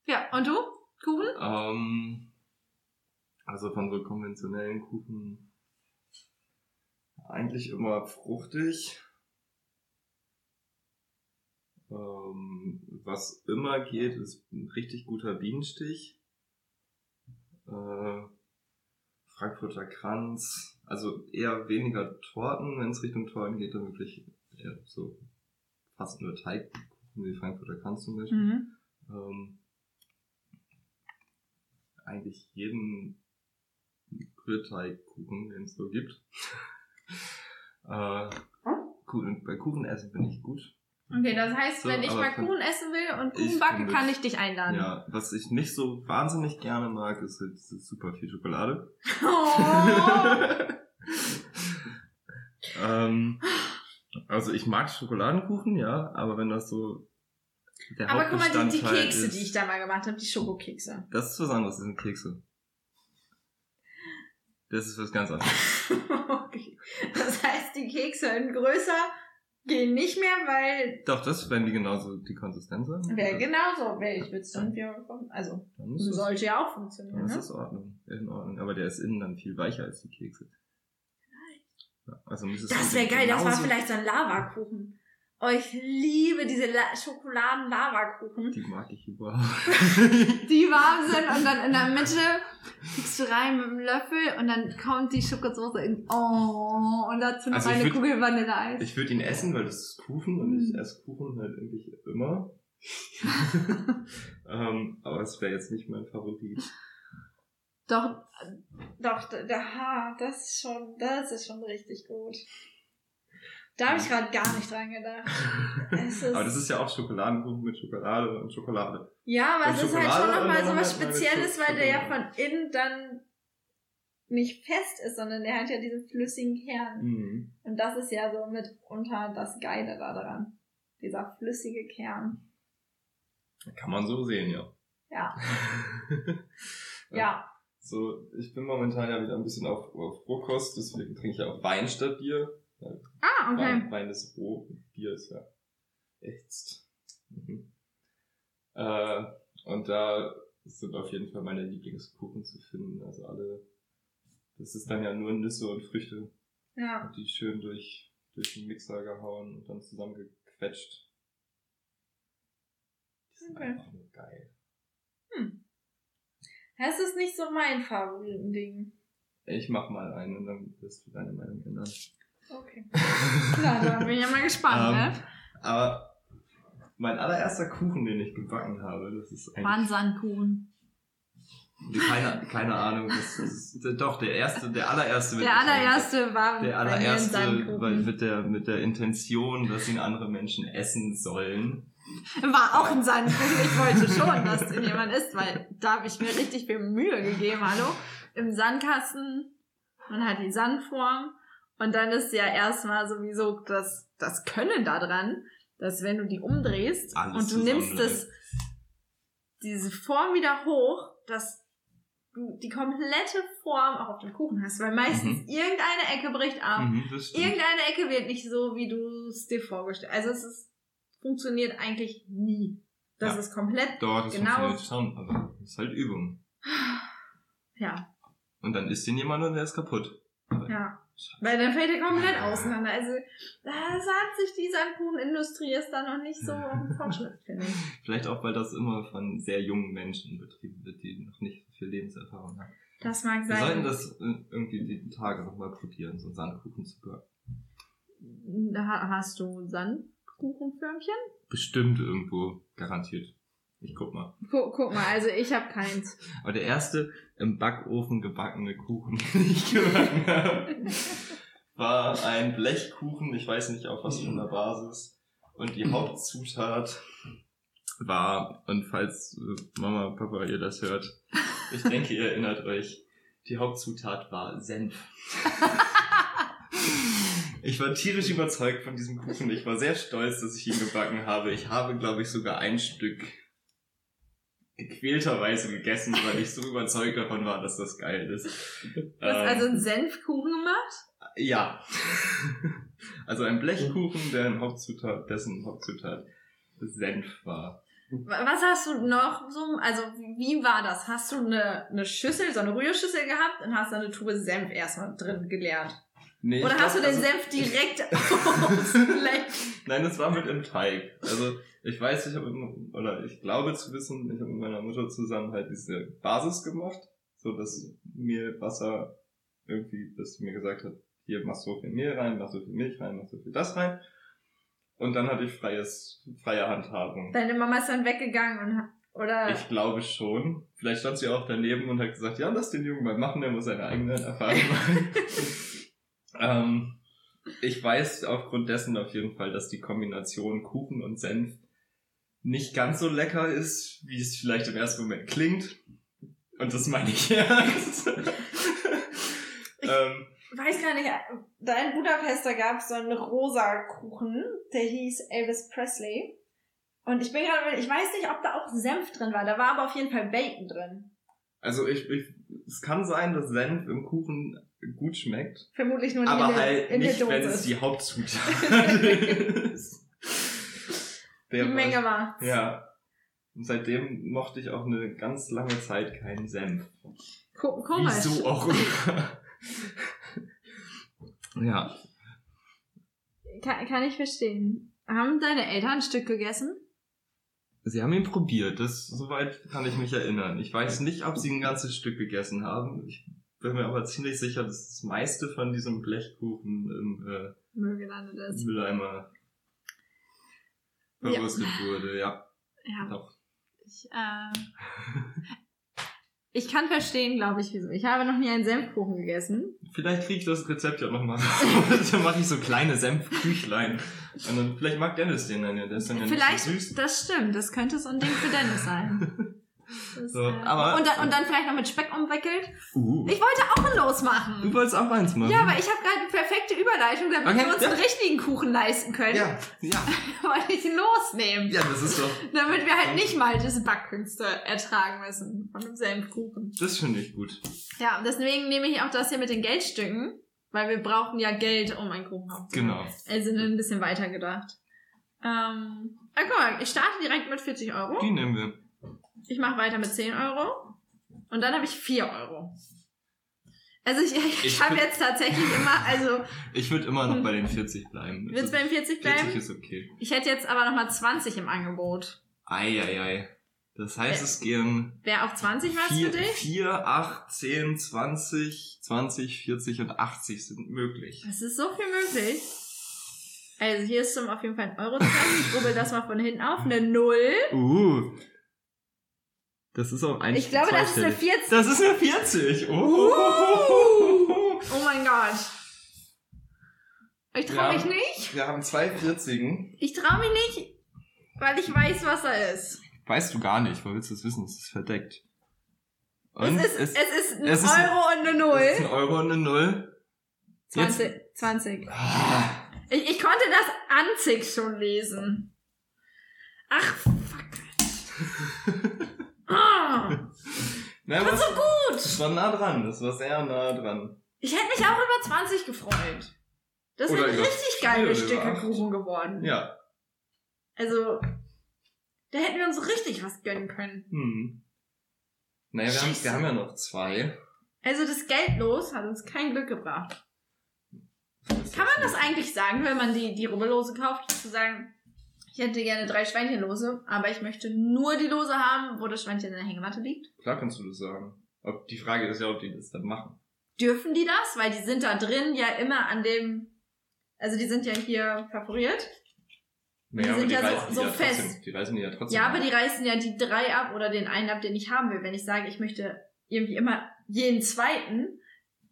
Ja, und du? Kuchen? Ähm, also von so konventionellen Kuchen eigentlich immer fruchtig. Ähm, was immer geht, ist ein richtig guter Bienenstich. Äh, Frankfurter Kranz. Also eher weniger Torten, wenn es Richtung Torten geht, dann wirklich eher so fast nur Teigkuchen wie Frankfurter Kranz zum Beispiel. Mhm. Ähm, eigentlich jeden Rührteigkuchen, den es so gibt. äh, Kuchen, bei Kuchenessen bin ich gut. Okay, das heißt, So, wenn ich mal Kuchen essen will und Kuchen backe, kann ich dich einladen. Ja, was ich nicht so wahnsinnig gerne mag, ist, halt super viel Schokolade. Oh. ähm, also ich mag Schokoladenkuchen, ja, aber wenn das so der Aber guck mal, die, die Kekse, ist, die ich da mal gemacht habe, die Schokokekse. Das ist was anderes, das sind Kekse. Das ist was ganz anderes. okay. Das heißt, die Kekse in größer gehen nicht mehr, weil Doch, das, wenn die genauso die Konsistenz haben. wäre genauso. Wäre ich würde es dann wieder, also ist das, sollte ja auch funktionieren, dann ist ne? das Ordnung. In Ordnung. Aber der ist innen dann viel weicher als die Kekse. Ja, also Das wäre geil, das war vielleicht so ein Lavakuchen. Oh, ich liebe diese La Schokoladen-Lavakuchen. Die mag ich überhaupt. die warm sind und dann in der Mitte kriegst du rein mit dem Löffel und dann kommt die Schokosoße in, oh, und dazu noch Also eine würd- Kugel Vanilleeis. Ich würde ihn essen, weil das ist Kuchen und ich Mhm. esse Kuchen halt eigentlich immer. ähm, aber es wäre jetzt nicht mein Favorit. Doch, doch, da, das ist schon, das ist schon richtig gut. Da habe ich gerade gar nicht dran gedacht. Aber das ist ja auch Schokoladenkuchen mit Schokolade und Schokolade. ja, aber und es ist halt schon nochmal so was Spezielles, weil der ja von innen dann nicht fest ist, sondern der hat ja diesen flüssigen Kern. Mhm. Und das ist ja so mitunter das Geile daran. Dieser flüssige Kern. Kann man so sehen, ja. Ja. Ja. So, ich bin momentan ja wieder ein bisschen auf, auf Rohkost, deswegen trinke ich auch Wein statt Bier. Ah, okay. Wein, Wein ist roh, Bier ist ja erhitzt. Mhm. Äh, und da sind auf jeden Fall meine Lieblingskuchen zu finden. Also alle, das ist dann ja nur Nüsse und Früchte, Ja. die schön durch, durch den Mixer gehauen und dann zusammengequetscht. Die sind Okay. einfach nur geil. Das ist nicht so mein Favoritending. Ich mach mal einen und dann wirst du deine Meinung ändern. Okay. Na, da bin ich ja mal gespannt, Ähm, ne? Aber mein allererster Kuchen, den ich gebacken habe, das ist War ein eigentlich Sandkuchen. keine, keine Ahnung. Das ist, doch der erste, der allererste. Der allererste war Der allererste, weil mit der mit der Intention, dass ihn andere Menschen essen sollen. War auch ein Sandkuchen. Ich wollte schon, dass den jemand isst, weil da habe ich mir richtig viel Mühe gegeben. Hallo? Im Sandkasten, man hat die Sandform und dann ist ja erstmal sowieso das, das Können da dran, dass wenn du die umdrehst Alles und du nimmst das, diese Form wieder hoch, dass du die komplette Form auch auf dem Kuchen hast, weil meistens Mhm. irgendeine Ecke bricht ab. Mhm. Irgendeine Ecke wird nicht so, wie du es dir vorgestellt hast. Also es ist, funktioniert eigentlich nie. Das Ja. ist komplett, Doch, das genau- funktioniert schon, aber das ist halt Übung. ja, Und dann isst ihn jemand und der ist kaputt. ja. Weil dann fällt er komplett auseinander. Also, da hat sich die Sandkuchenindustrie ist da noch nicht so dem Fortschritt, finde ich. Vielleicht auch, weil das immer von sehr jungen Menschen betrieben wird, die noch nicht so viel Lebenserfahrung haben. Das mag Wir sollten sein. das äh, irgendwie die Tage nochmal probieren, so einen Sandkuchen zu backen. Da hast du Sandkuchenförmchen? Bestimmt irgendwo, garantiert. Ich guck mal. Guck, guck mal, also ich habe keins. Aber der erste im Backofen gebackene Kuchen, den ich gebacken habe, war ein Blechkuchen, ich weiß nicht auf was für einer Basis. Und die Hauptzutat war, und falls äh, Mama, Papa, ihr das hört, ich denke, ihr erinnert euch, die Hauptzutat war Senf. Ich war tierisch überzeugt von diesem Kuchen. Ich war sehr stolz, dass ich ihn gebacken habe. Ich habe, glaube ich, sogar ein Stück gequälterweise gegessen, weil ich so überzeugt davon war, dass das geil ist. Du hast Ähm, also einen Senfkuchen gemacht? ja. Also ein Blechkuchen, deren Hauptzutat, dessen Hauptzutat Senf war. Was hast du noch so, also wie war das? Hast du eine, eine Schüssel, so eine Rührschüssel gehabt und hast da eine Tube Senf erstmal drin geleert? Nee, Oder hast du glaub, den also- Senf direkt aufs Blech? Nein, das war mit im Teig. Also ich weiß, ich habe oder ich glaube zu wissen, ich habe mit meiner Mutter zusammen halt diese Basis gemacht, so dass Mehl, Wasser irgendwie, dass sie mir gesagt hat, hier machst so viel Mehl rein, mach so viel Milch rein, mach so viel das rein. Und dann hatte ich freies, freie Handhabung. Deine Mama ist dann weggegangen und hat, oder Ich glaube schon. Vielleicht stand sie auch daneben und hat gesagt, ja, lass den Jungen mal machen, der muss seine eigenen Erfahrungen machen. ähm, ich weiß aufgrund dessen auf jeden Fall, dass die Kombination Kuchen und Senf nicht ganz so lecker ist, wie es vielleicht im ersten Moment klingt. Und das meine ich ernst. ähm, weiß gar nicht, da in Budapest, da gab es so einen rosa Kuchen, der hieß Elvis Presley. Und ich bin gerade, ich weiß nicht, ob da auch Senf drin war, da war aber auf jeden Fall Bacon drin. Also ich, ich, es kann sein, dass Senf im Kuchen gut schmeckt, Vermutlich nur nicht aber in der, halt in der nicht, wenn es die Hauptzutat ist. Die Der Menge war- macht's. Ja. Und seitdem mochte ich auch eine ganz lange Zeit keinen Senf. Ko komisch. Wieso auch ja. Kann, kann ich verstehen. Haben deine Eltern ein Stück gegessen? Sie haben ihn probiert, das soweit kann ich mich erinnern. Ich weiß nicht, ob sie ein ganzes Stück gegessen haben. Ich bin mir aber ziemlich sicher, dass das meiste von diesem Blechkuchen im äh, Müll gelandet ist. Mülleimer verwurstet wurde, ja. Ja. Doch. Ich, äh, ich kann verstehen, glaube ich, wieso. Ich habe noch nie einen Senfkuchen gegessen. Vielleicht kriege ich das Rezept ja nochmal dann mache ich so kleine Senfküchlein. Und dann, vielleicht mag Dennis den dann ja. Der ist dann ja Vielleicht, nicht so süß. das stimmt. Das könnte so ein Ding für Dennis sein. Das, So, äh, aber- und, dann, und dann vielleicht noch mit Speck umwickelt. Uh. Ich wollte auch ein Los Du machen. wolltest auch eins machen? Ja, aber ich habe gerade die perfekte Überleitung, damit Okay, wir uns ja. einen richtigen Kuchen leisten können. Ja, ja. Wollte ich ein Los nehmen. Ja, das ist doch. Damit wir halt nicht mal diese Backkünste ertragen müssen von dem Senfkuchen. Das finde ich gut. Ja, und deswegen nehme ich auch das hier mit den Geldstücken, weil wir brauchen ja Geld, um einen Kuchen aufzunehmen. Genau. Also ein bisschen weiter gedacht. Ähm, ah, guck mal, ich starte direkt mit 40 Euro. Die nehmen wir. Ich mache weiter mit 10 Euro. Und dann habe ich 4 Euro. Also ich, ich, Ich habe jetzt tatsächlich immer, also Ich würde immer noch bei den 40 bleiben. willst du beim 40 40 bleiben? ist okay. Ich hätte jetzt aber nochmal 20 im Angebot. Eieiei. Das heißt, es gehen Wäre auch 20 was 4, für dich? 4, 8, 10, 20, 20, 40 und 80 sind möglich. Es ist so viel möglich. Also hier ist zum auf jeden Fall ein Euro. Ich rubbel das mal von hinten auf. Eine Null. Uh. Das ist auch ein Ich glaube, das ist eine zweistellig. 40. Das ist eine 40. Oh. Oh mein Gott. Ich traue mich nicht. Wir haben zwei 40 Ich traue mich nicht, weil ich weiß, was da ist. Weißt du gar nicht. Wo willst du es wissen? Es ist verdeckt. Und es, ist, es, ist ein es ist ein- Euro und eine es ist ein Null. Euro und eine Null. Jetzt- 20. 20. Ah. Ich, ich konnte das Anzig schon lesen. Ach, fuck. Na, das ist so gut. das war nah dran. Das war sehr nah dran. Ich hätte mich auch über 20 gefreut. Das sind richtig geile Stücke. Kuchen geworden. Ja. Also, da hätten wir uns so richtig was gönnen können. Hm. Naja, wir haben, wir haben ja noch zwei. Also das Geldlos hat uns kein Glück gebracht. Kann man das eigentlich sagen, wenn man die, die Rubbellose kauft, zu sagen, ich hätte gerne drei Schweinchenlose, aber ich möchte nur die Lose haben, wo das Schweinchen in der Hängematte liegt? Klar kannst du das sagen. Ob, die Frage ist ja, ob die das dann machen. Dürfen die das? Weil die sind da drin ja immer an dem, also die sind ja hier perforiert. Naja, sind ja so- die so ja fest. Trotzdem, die reißen die ja trotzdem. Ja, aber ab. die reißen ja die drei ab oder den einen ab, den ich haben will. Wenn ich sage, ich möchte irgendwie immer jeden zweiten,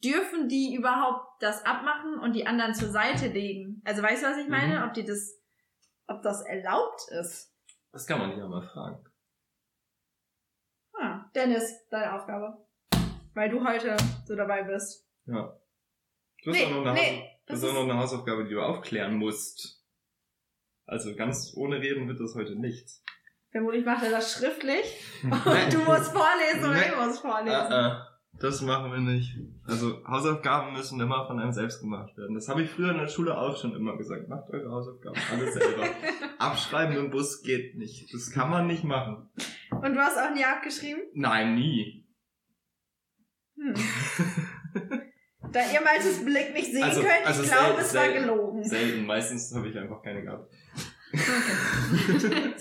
dürfen die überhaupt das abmachen und die anderen zur Seite legen? Also weißt du, was ich meine? Mhm. Ob die das, ob das erlaubt ist? Das kann man ja mal fragen. Ah, Dennis, deine Aufgabe. Weil du heute so dabei bist. Ja. Du hast Nee, auch noch eine, nee, das hast auch ist- noch eine Hausaufgabe, die du aufklären musst. Also ganz ohne Reden wird das heute nichts. Vermutlich macht er das schriftlich. Und du musst vorlesen Nee. ich muss vorlesen. Ah, ah. Das machen wir nicht. Also Hausaufgaben müssen immer von einem selbst gemacht werden. Das habe ich früher in der Schule auch schon immer gesagt. Macht eure Hausaufgaben alle selber. Abschreiben im Bus geht nicht. Das kann man nicht machen. Und du hast auch nie abgeschrieben? Nein, nie. Hm. Da ihr Maltes Blick nicht sehen Also- könnt, also ich glaube, sel- es war gelogen. Selten. Meistens habe ich einfach keine gehabt. Okay.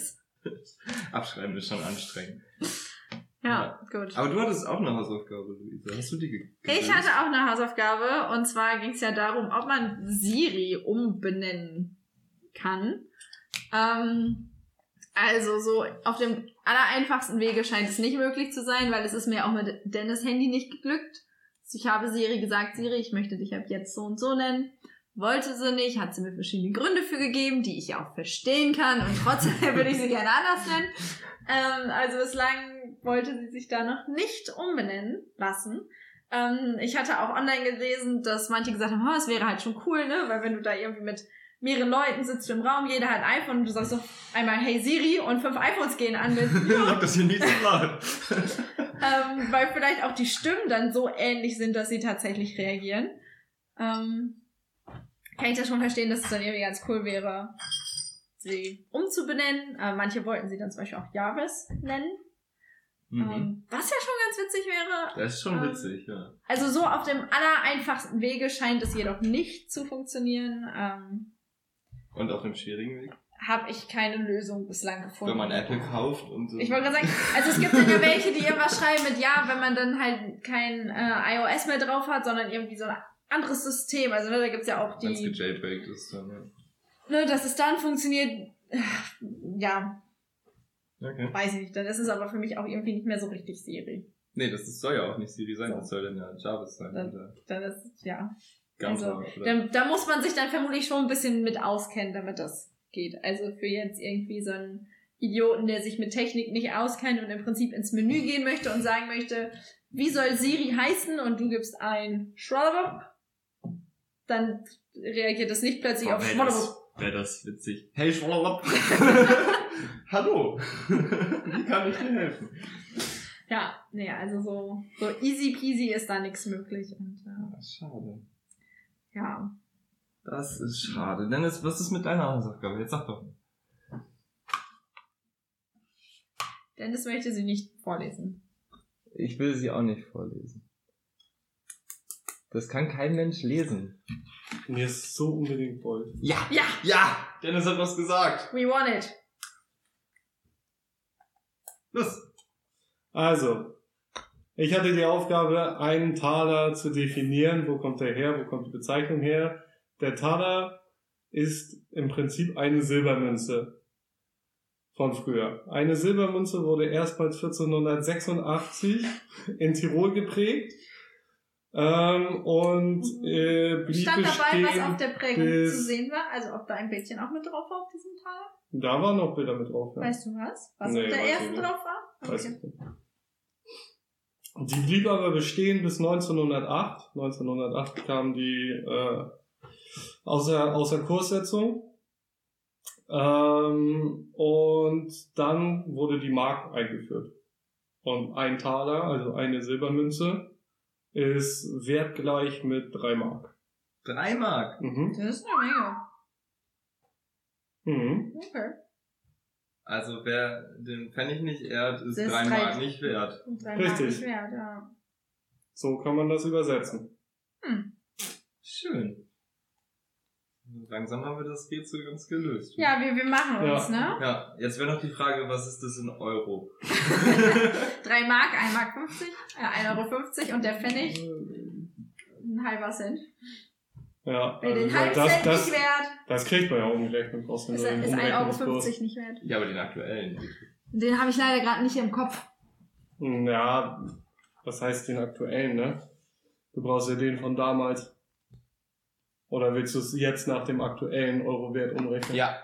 Abschreiben ist schon anstrengend. Ja, gut. Aber du hattest auch eine Hausaufgabe, Luisa. Hast du die ge Ich hatte auch eine Hausaufgabe und zwar ging es ja darum, ob man Siri umbenennen kann. Ähm, also so auf dem allereinfachsten Wege scheint es nicht möglich zu sein, weil es ist mir auch mit Dennis Handy nicht geglückt. Also ich habe Siri gesagt, Siri, ich möchte dich ab jetzt so und so nennen. Wollte sie nicht, hat sie mir verschiedene Gründe für gegeben, die ich ja auch verstehen kann und trotzdem würde ich sie gerne anders nennen. Ähm, also bislang wollte sie sich da noch nicht umbenennen lassen. Ähm, ich hatte auch online gelesen, dass manche gesagt haben, oh, es wäre halt schon cool, ne? Weil wenn du da irgendwie mit mehreren Leuten sitzt du im Raum, jeder hat ein iPhone und du sagst so einmal Hey Siri und fünf iPhones gehen an mit Sag das hier so laut. ähm, weil vielleicht auch die Stimmen dann so ähnlich sind, dass sie tatsächlich reagieren. Ähm, kann ich das schon verstehen, dass es dann irgendwie ganz cool wäre, sie umzubenennen. Äh, manche wollten sie dann zum Beispiel auch Jarvis nennen. Mhm. Ähm, was ja schon ganz witzig wäre. Das ist schon ähm, witzig, ja. Also so auf dem allereinfachsten Wege scheint es jedoch nicht zu funktionieren. Ähm, Und auf dem schwierigen Weg? Habe ich keine Lösung bislang gefunden. Wenn man Apple kauft und so. Ich wollte gerade sagen, also es gibt ja welche, die irgendwas schreiben mit, ja, wenn man dann halt kein äh, iOS mehr drauf hat, sondern irgendwie so ein anderes System. Also ne, da gibt's ja auch Wenn es die, ist, dann, ja. ne, dass es dann funktioniert. Ja, Okay. weiß ich nicht. Dann ist es aber für mich auch irgendwie nicht mehr so richtig Siri. Nee, das ist, soll ja auch nicht Siri sein, So. das soll dann ja Jarvis sein. Dann- oder Dann ist es, ja. Gamma also, Da, da muss man sich dann vermutlich schon ein bisschen mit auskennen, damit das geht. Also für jetzt irgendwie so einen Idioten, der sich mit Technik nicht auskennt und im Prinzip ins Menü gehen möchte und sagen möchte, wie soll Siri heißen und du gibst ein Schwallow, dann reagiert es nicht plötzlich Boah, auf wär Schwallow. das, das witzig. Hey, Schwallow. Hallo. Wie kann ich dir helfen? Ja, nee, also so, so easy peasy ist da nichts möglich. Und äh, Ah, Schade. ja, Das ist schade. Dennis, was ist mit deiner Hausaufgabe? Jetzt sag doch. Dennis möchte sie nicht vorlesen. Ich will sie auch nicht vorlesen. Das kann kein Mensch lesen. Mir ist so unbedingt voll. Ja! Ja, Ja! Dennis hat was gesagt. we want it. Los! Also, ich hatte die Aufgabe, einen Taler zu definieren. Wo kommt der her? Wo kommt die Bezeichnung her? Der Taler ist im Prinzip eine Silbermünze von früher. Eine Silbermünze wurde erstmals 1486 in Tirol geprägt ähm, und äh, blieb Stand dabei, was auf der Prägung zu sehen war? Also ob da ein Bildchen auch mit drauf war auf diesem Taler? Da waren noch Bilder mit drauf. Ja. Weißt du was? Was Nee, auf der ersten drauf war? Weiß Okay. ich nicht. Die blieb aber bestehen bis 1908. 1908 kam die äh, außer, außer Kurssetzung. Ähm, und dann wurde die Mark eingeführt. Und ein Taler, also eine Silbermünze, ist wertgleich mit drei Mark. Drei Mark. Mhm. Das ist eine Menge. Mhm. Okay. Also wer den Pfennig nicht ehrt, ist Das ist drei drei- Mark nicht wert. Und drei Richtig. Mark nicht wert, ja. So kann man das übersetzen. Schön. Langsam haben wir das Rätsel ganz gelöst. Ja, wir, wir machen uns, Ja. ne? Ja, jetzt wäre noch die Frage, was ist das in Euro? Drei Mark, ein Mark 50, äh, 1,50 Euro 50 und der Pfennig ein halber Cent. Ja, Wer den also halben das, Cent das, nicht wert, das kriegt man ja umgerechnet. Brauchst du ist, ist 1,50 Euro Umrechnungskurs. 50 nicht wert. Ja, aber den aktuellen. Den habe ich leider gerade nicht im Kopf. Ja, was heißt den aktuellen, ne? Du brauchst ja den von damals. Oder willst du es jetzt nach dem aktuellen Euro-Wert umrechnen? Ja.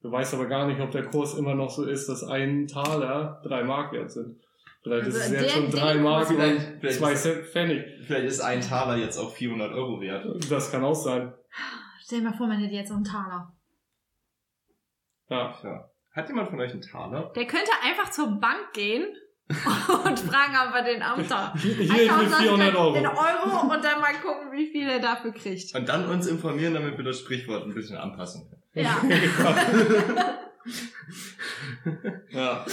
Du weißt aber gar nicht, ob der Kurs immer noch so ist, dass ein Taler drei Mark wert sind. Vielleicht Also ist es jetzt schon drei Mark und zwei ist- Cent Pfennig. Vielleicht ist ein Taler jetzt auch 400 Euro wert. Das kann auch sein. Stell dir mal vor, man hätte jetzt so einen Taler. Ja. Tja. Hat jemand von euch einen Taler? Der könnte einfach zur Bank gehen und fragen, ob er den Amter. Hier, hier ist mit 400 Euro. In Euro und dann mal gucken, wie viel er dafür kriegt. Und dann uns informieren, damit wir das Sprichwort ein bisschen anpassen können. Ja. ja.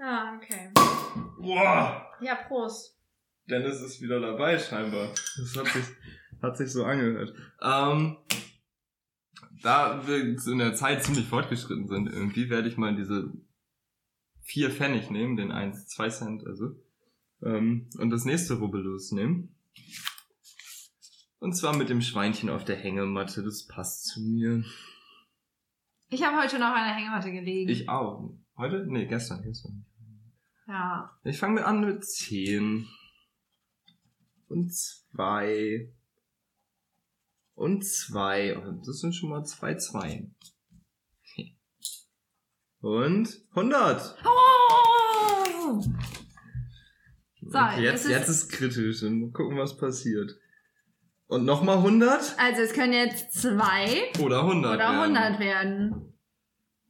Ah, okay. Boah! Ja, Prost. Dennis ist wieder dabei scheinbar. Das hat sich, hat sich so angehört. Ähm, da wir in der Zeit ziemlich fortgeschritten sind, irgendwie werde ich mal diese vier Pfennig nehmen, den 1, 2 Cent also, ähm, und das nächste Rubbellos nehmen. Und zwar mit dem Schweinchen auf der Hängematte, das passt zu mir. Ich habe heute noch an der Hängematte gelegen. Ich auch. Heute? Nee, gestern, gestern. ja. Ich fange an mit 10. Und 2. Und 2. Das sind schon mal zwei Zweien. Und 100. Oh! So, Okay, jetzt ist- jetzt ist kritisch. Mal gucken, was passiert. Und nochmal 100 Also es können jetzt zwei oder 100 oder werden. 100 werden.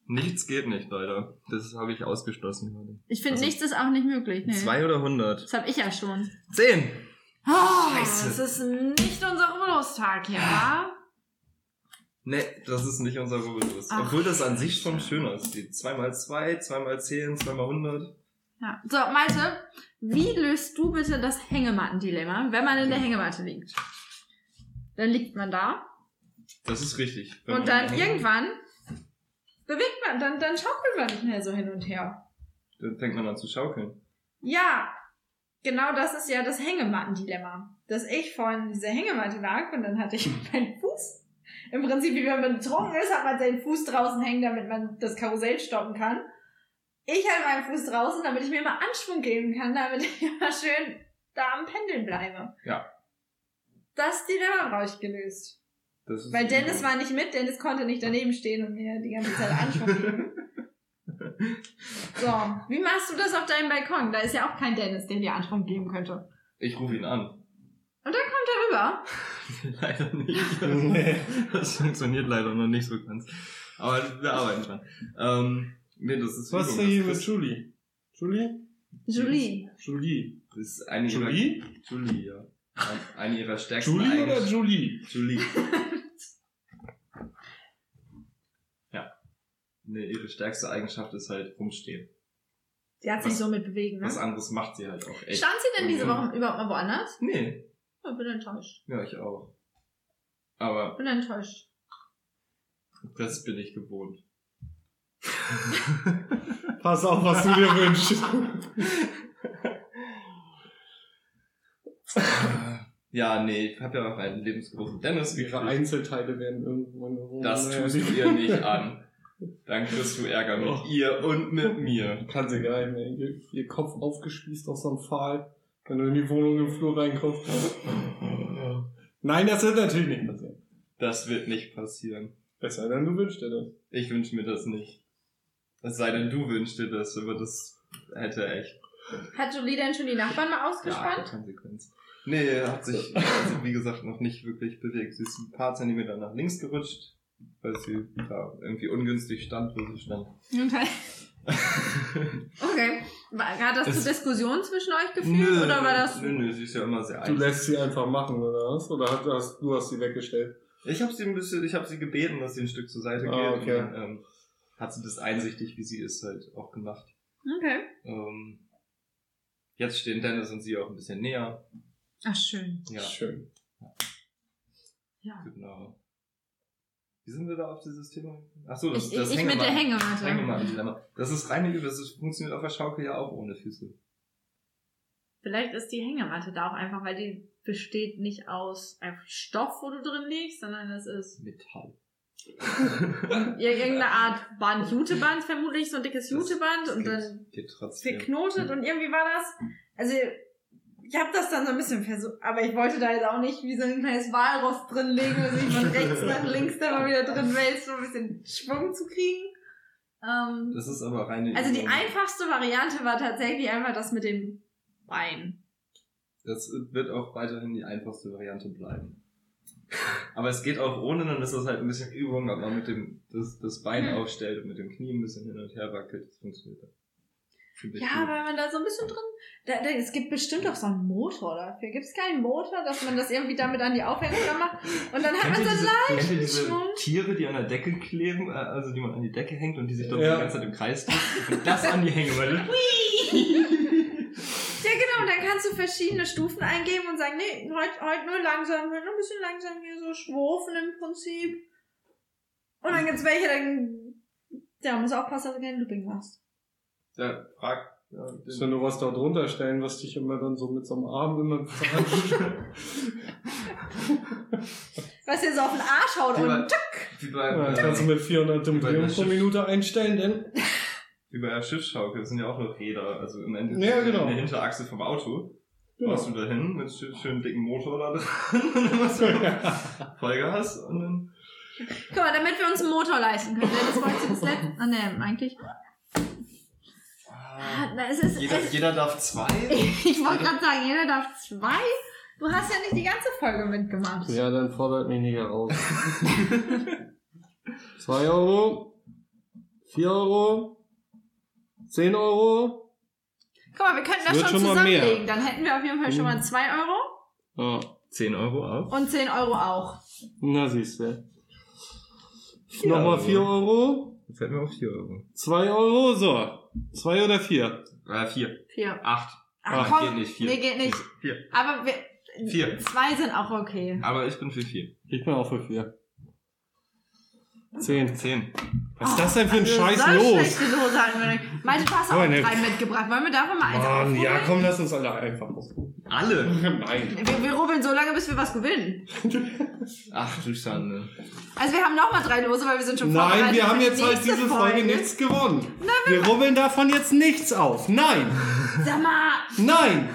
Nichts geht nicht, leider. Das habe ich ausgeschlossen gerade. Ich finde, Also- nichts ist auch nicht möglich. Nee. Zwei oder hundert? Das habe ich ja schon. Zehn! Oh, Scheiße. Das ist nicht unser Urlaubstag hier, wa? Nee, das ist nicht unser Rubbellos. Ach, Obwohl das an sich schon schön aussieht. Zweimal zwei, zweimal zehn, zweimal hundert. Ja. So, Malte, wie löst du bitte das Hängematten-Dilemma, wenn man in der Hängematte liegt? Dann liegt man da Das ist richtig. Wenn und dann irgendwann bewegt man, dann, dann schaukelt man nicht mehr so hin und her. Dann fängt man an zu schaukeln. Ja, genau das ist ja das Hängematten-Dilemma. Dass ich vorhin in dieser Hängematte lag und dann hatte ich meinen Fuß. Im Prinzip, wie wenn man betrunken ist, hat man seinen Fuß draußen hängen, damit man das Karussell stoppen kann. Ich halte meinen Fuß draußen, damit ich mir immer Anschwung geben kann, damit ich immer schön da am Pendeln bleibe. Ja. Das Dilemma brauche ich gelöst. Weil Dennis war nicht mit, Dennis konnte nicht daneben stehen und mir die ganze Zeit Anschwung geben. So, wie machst du das auf deinem Balkon? Da ist ja auch kein Dennis, der dir Anschwung geben könnte. Ich rufe ihn an. Und dann kommt er rüber. leider nicht. Nee. Das funktioniert leider noch nicht so ganz. Aber wir arbeiten dran. Ähm, nee, das ist Was ist denn hier Das mit ist- Julie? Julie? Julie. Julie. Das ist eine Julie? ihrer... Julie, ja. Ein- Eine ihrer stärksten Julie oder. Julie? Julie. ja. Nee, ihre stärkste Eigenschaft ist halt rumstehen. Sie hat sich Was- so mit bewegen, ne? Was anderes macht sie halt auch echt. Stand sie denn diese Woche überhaupt mal woanders? Nee, Ich bin enttäuscht. ja, ich auch. Aber Bin enttäuscht. das bin ich gewohnt. Pass auf, was du dir wünschst. ja, nee, ich habe ja auch einen lebensgroßen Dennis Ihre gekriegt. Einzelteile werden irgendwo in der Wohnung. Das tust du ihr nicht an. Dann kriegst du Ärger mit Oh. ihr und mit mir. Kann sie gar nicht mehr. Ihr, ihr Kopf aufgespießt auf so einem Pfahl, wenn du in die Wohnung im Flur reinkommst. Nein, das wird natürlich nicht passieren. Das wird nicht passieren. Es sei denn, du wünschst dir das. Ich wünsche mir das nicht. Es sei denn, du wünschst dir das, aber das hätte echt Hat Julie denn schon die Nachbarn mal ausgespannt? Konsequenz. Nee, er hat sich, also wie gesagt, noch nicht wirklich bewegt. Sie ist ein paar Zentimeter nach links gerutscht, weil sie da irgendwie ungünstig stand, wo sie stand. Okay. Okay. War- Hat das Es- zu Diskussionen zwischen euch geführt oder war das... Nö, nö, sie ist ja immer sehr Du lässt sie einfach machen, oder was? Oder hast, hast, du hast sie weggestellt? Ich habe sie ein bisschen, ich habe sie gebeten, dass sie ein Stück zur Seite geht. Ah, okay. Und dann, ähm, hat sie das einsichtig, wie sie ist, halt auch gemacht. Okay. Ähm, jetzt stehen Dennis und sie auch ein bisschen näher. Ach, schön. Ja, Schön. Ja. genau. Wie sind wir da auf dieses Thema? Achso, das Ich, ist das ich, ich mit der Hängematten- Hängematte. Hängematten-Dilemma. Das ist reine Übung, das ist- funktioniert auf der Schaukel ja auch ohne Füße. Vielleicht ist die Hängematte da auch einfach, weil die besteht nicht aus einfach Stoff, wo du drin liegst, sondern es ist Metall. ir- irgendeine Art Band, Juteband vermutlich, so ein dickes Juteband Das und geht- dann Geht trotzdem. verknotet und irgendwie war das, also ich habe das dann so ein bisschen versucht, aber ich wollte da jetzt auch nicht wie so ein kleines Walross drin legen und sich von rechts nach links da mal wieder drin wälzen, um ein bisschen Schwung zu kriegen. Ähm, Das ist aber reine also die Übung. einfachste Variante war tatsächlich einfach das mit dem Bein. Das wird auch weiterhin die einfachste Variante bleiben. Aber es geht auch ohne, dann ist das halt ein bisschen Übung, man mit dem das, das Bein Hm. aufstellt und mit dem Knie ein bisschen hin und her wackelt. Das funktioniert dann. Ja, weil man da so ein bisschen drin. Da, da, es gibt bestimmt auch so einen Motor dafür. Gibt es keinen Motor, dass man das irgendwie damit an die Aufhängung dran macht? Und dann hat man so ihr diese. Tiere, die an der Decke kleben, äh, also die man an die Decke hängt und die sich dort Ja. die ganze Zeit im Kreis drehen? Und das an die Hängematte. Ja, genau. Und dann kannst du verschiedene Stufen eingeben und sagen, nee, heute heute nur langsam, heute nur ein bisschen langsam hier so schwurfen im Prinzip. Und dann gibt's welche, dann. Ja, muss aufpassen, dass du kein Looping machst. Ja, frag. Ja, du nur was da drunter stellen, was dich immer dann so mit so einem Arm immer Was dir so auf den Arsch haut Wie bei- und tück. wie, bei, ja, äh, kannst du mit 400 Bei der Umdrehungen pro Minute einstellen, denn wie bei der Schiffsschaukel, das sind ja auch nur Räder, also im Endeffekt Ja, genau. eine Hinterachse vom Auto. Genau. Machst du da hin mit schön, schön dicken Motor da dran und dann machst du Vollgas und dann. Guck mal, damit wir uns einen Motor leisten können. Das wollte ich das letzte. Ah, ne, eigentlich. Ah, na, es ist. Jeder, es, jeder darf zwei. ich wollte gerade sagen, jeder darf zwei. Du hast ja nicht die ganze Folge mitgemacht. Ja, dann fordert mich nicht heraus. 2 Euro 4 Euro, 10 Euro. Guck mal, wir könnten das Wird schon schon zusammenlegen. Dann hätten wir auf jeden Fall schon mal 2 Euro Ja, 10 Euro auch. und 10 Euro auch. na siehst du. Nochmal Euro. 4 Euro, Jetzt hätten wir auch 4 Euro. 2 Euro, so. 2 oder 4? Äh, 4. 4. 8. Ach Ah, komm, geht nicht, vier. nee, geht nicht. 4. Aber wir, Vier. zwei sind auch okay. Aber ich bin für 4. Ich bin auch für 4. 10. 10. Was ist das denn für ein Also, Scheiß so los? schlechte Lose hatten wir nicht. Malte, du hast auch ne. drei mitgebracht. Wollen wir davon mal eins Mann, ja, komm, lass uns alle einfach ausruhen. Alle? Nein. Wir, wir rubbeln so lange, bis wir was gewinnen. Ach du Schande. Also wir haben nochmal drei Lose, weil wir sind schon Nein, wir haben jetzt halt diese Folge nichts gewonnen. Wir rubbeln davon jetzt nichts auf. Nein, Sag mal, nein.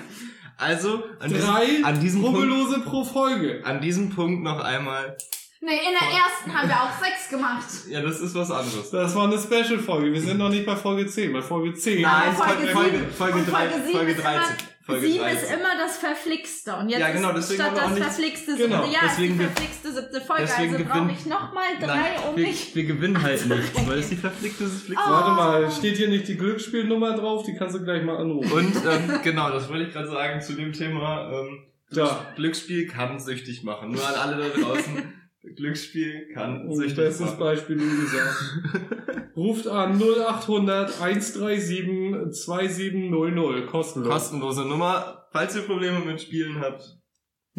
Also, an Drei diesem, an diesem Punkt, Rubbellose pro Folge. an diesem Punkt noch einmal. Nee, in der ersten haben wir auch sechs gemacht. Ja, das ist was anderes. Das war eine Special-Folge. Wir sind noch nicht bei Folge 10. Bei Folge 10. Nein, Folge Folge, sieben- Folge, und 3, sieben Folge ist 13. Immer, Folge sieben 13. ist immer das Verflixte. Und jetzt Ja, genau, ist deswegen statt das nicht- verflixte Genau, siebte Jahr deswegen ist die verflixte siebte Folge. deswegen Also brauche ich nochmal drei, Nein, um wir, mich... wir gewinnen halt nichts, weil es die verflickte Flix Oh. Warte mal, steht hier nicht die Glücksspielnummer drauf? Die kannst du gleich mal anrufen. Und ähm, genau, das wollte ich gerade sagen zu dem Thema. Ähm, Ja. Glücksspiel kann süchtig machen. Nur an alle da draußen. Glücksspiel kann Und süchtig bestes machen. Beispiel, wie gesagt. Ruft an 0800 137 2700. Kostenlos. Kostenlose Nummer. Falls ihr Probleme mit Spielen habt,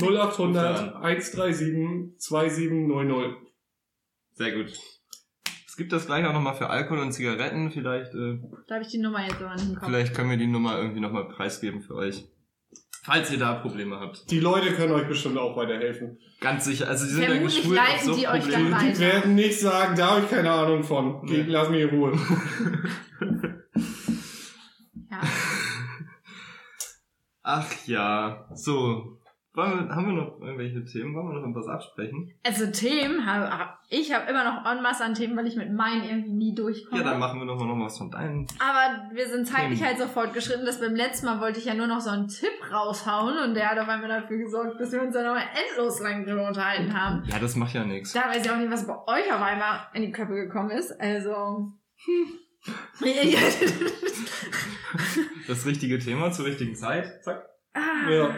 0800 137 2700. sehr gut. Es gibt das gleich auch nochmal für Alkohol und Zigaretten. Vielleicht, äh, Da habe ich die Nummer jetzt aber nicht im Kopf. vielleicht können wir die Nummer irgendwie nochmal preisgeben für euch. Falls ihr da Probleme habt. Die Leute können euch bestimmt auch weiterhelfen. Ganz sicher. Also die sind ja Vermutlich geschult auf leiten die euch dann weiter. die werden nicht sagen, da habe ich keine Ahnung von. Geht, Nee. lass mich in Ruhe. Ja. Ach ja. So. Wollen wir, haben wir noch irgendwelche Themen? Wollen wir noch etwas absprechen? Also Themen, hab- ich habe immer noch en masse an Themen, weil ich mit meinen irgendwie nie durchkomme. Ja, dann machen wir noch mal noch was von deinen. Aber wir sind zeitlich Themen. halt so fortgeschritten, dass beim letzten Mal wollte ich ja nur noch so einen Tipp raushauen und der hat auf einmal dafür gesorgt, dass wir uns dann nochmal endlos lang drüber unterhalten haben. Ja, das macht ja nichts. Da weiß ich auch nicht, was bei euch auf einmal in die Köpfe gekommen ist. Also. Hm. Das richtige Thema zur richtigen Zeit. Zack. ah, Ja.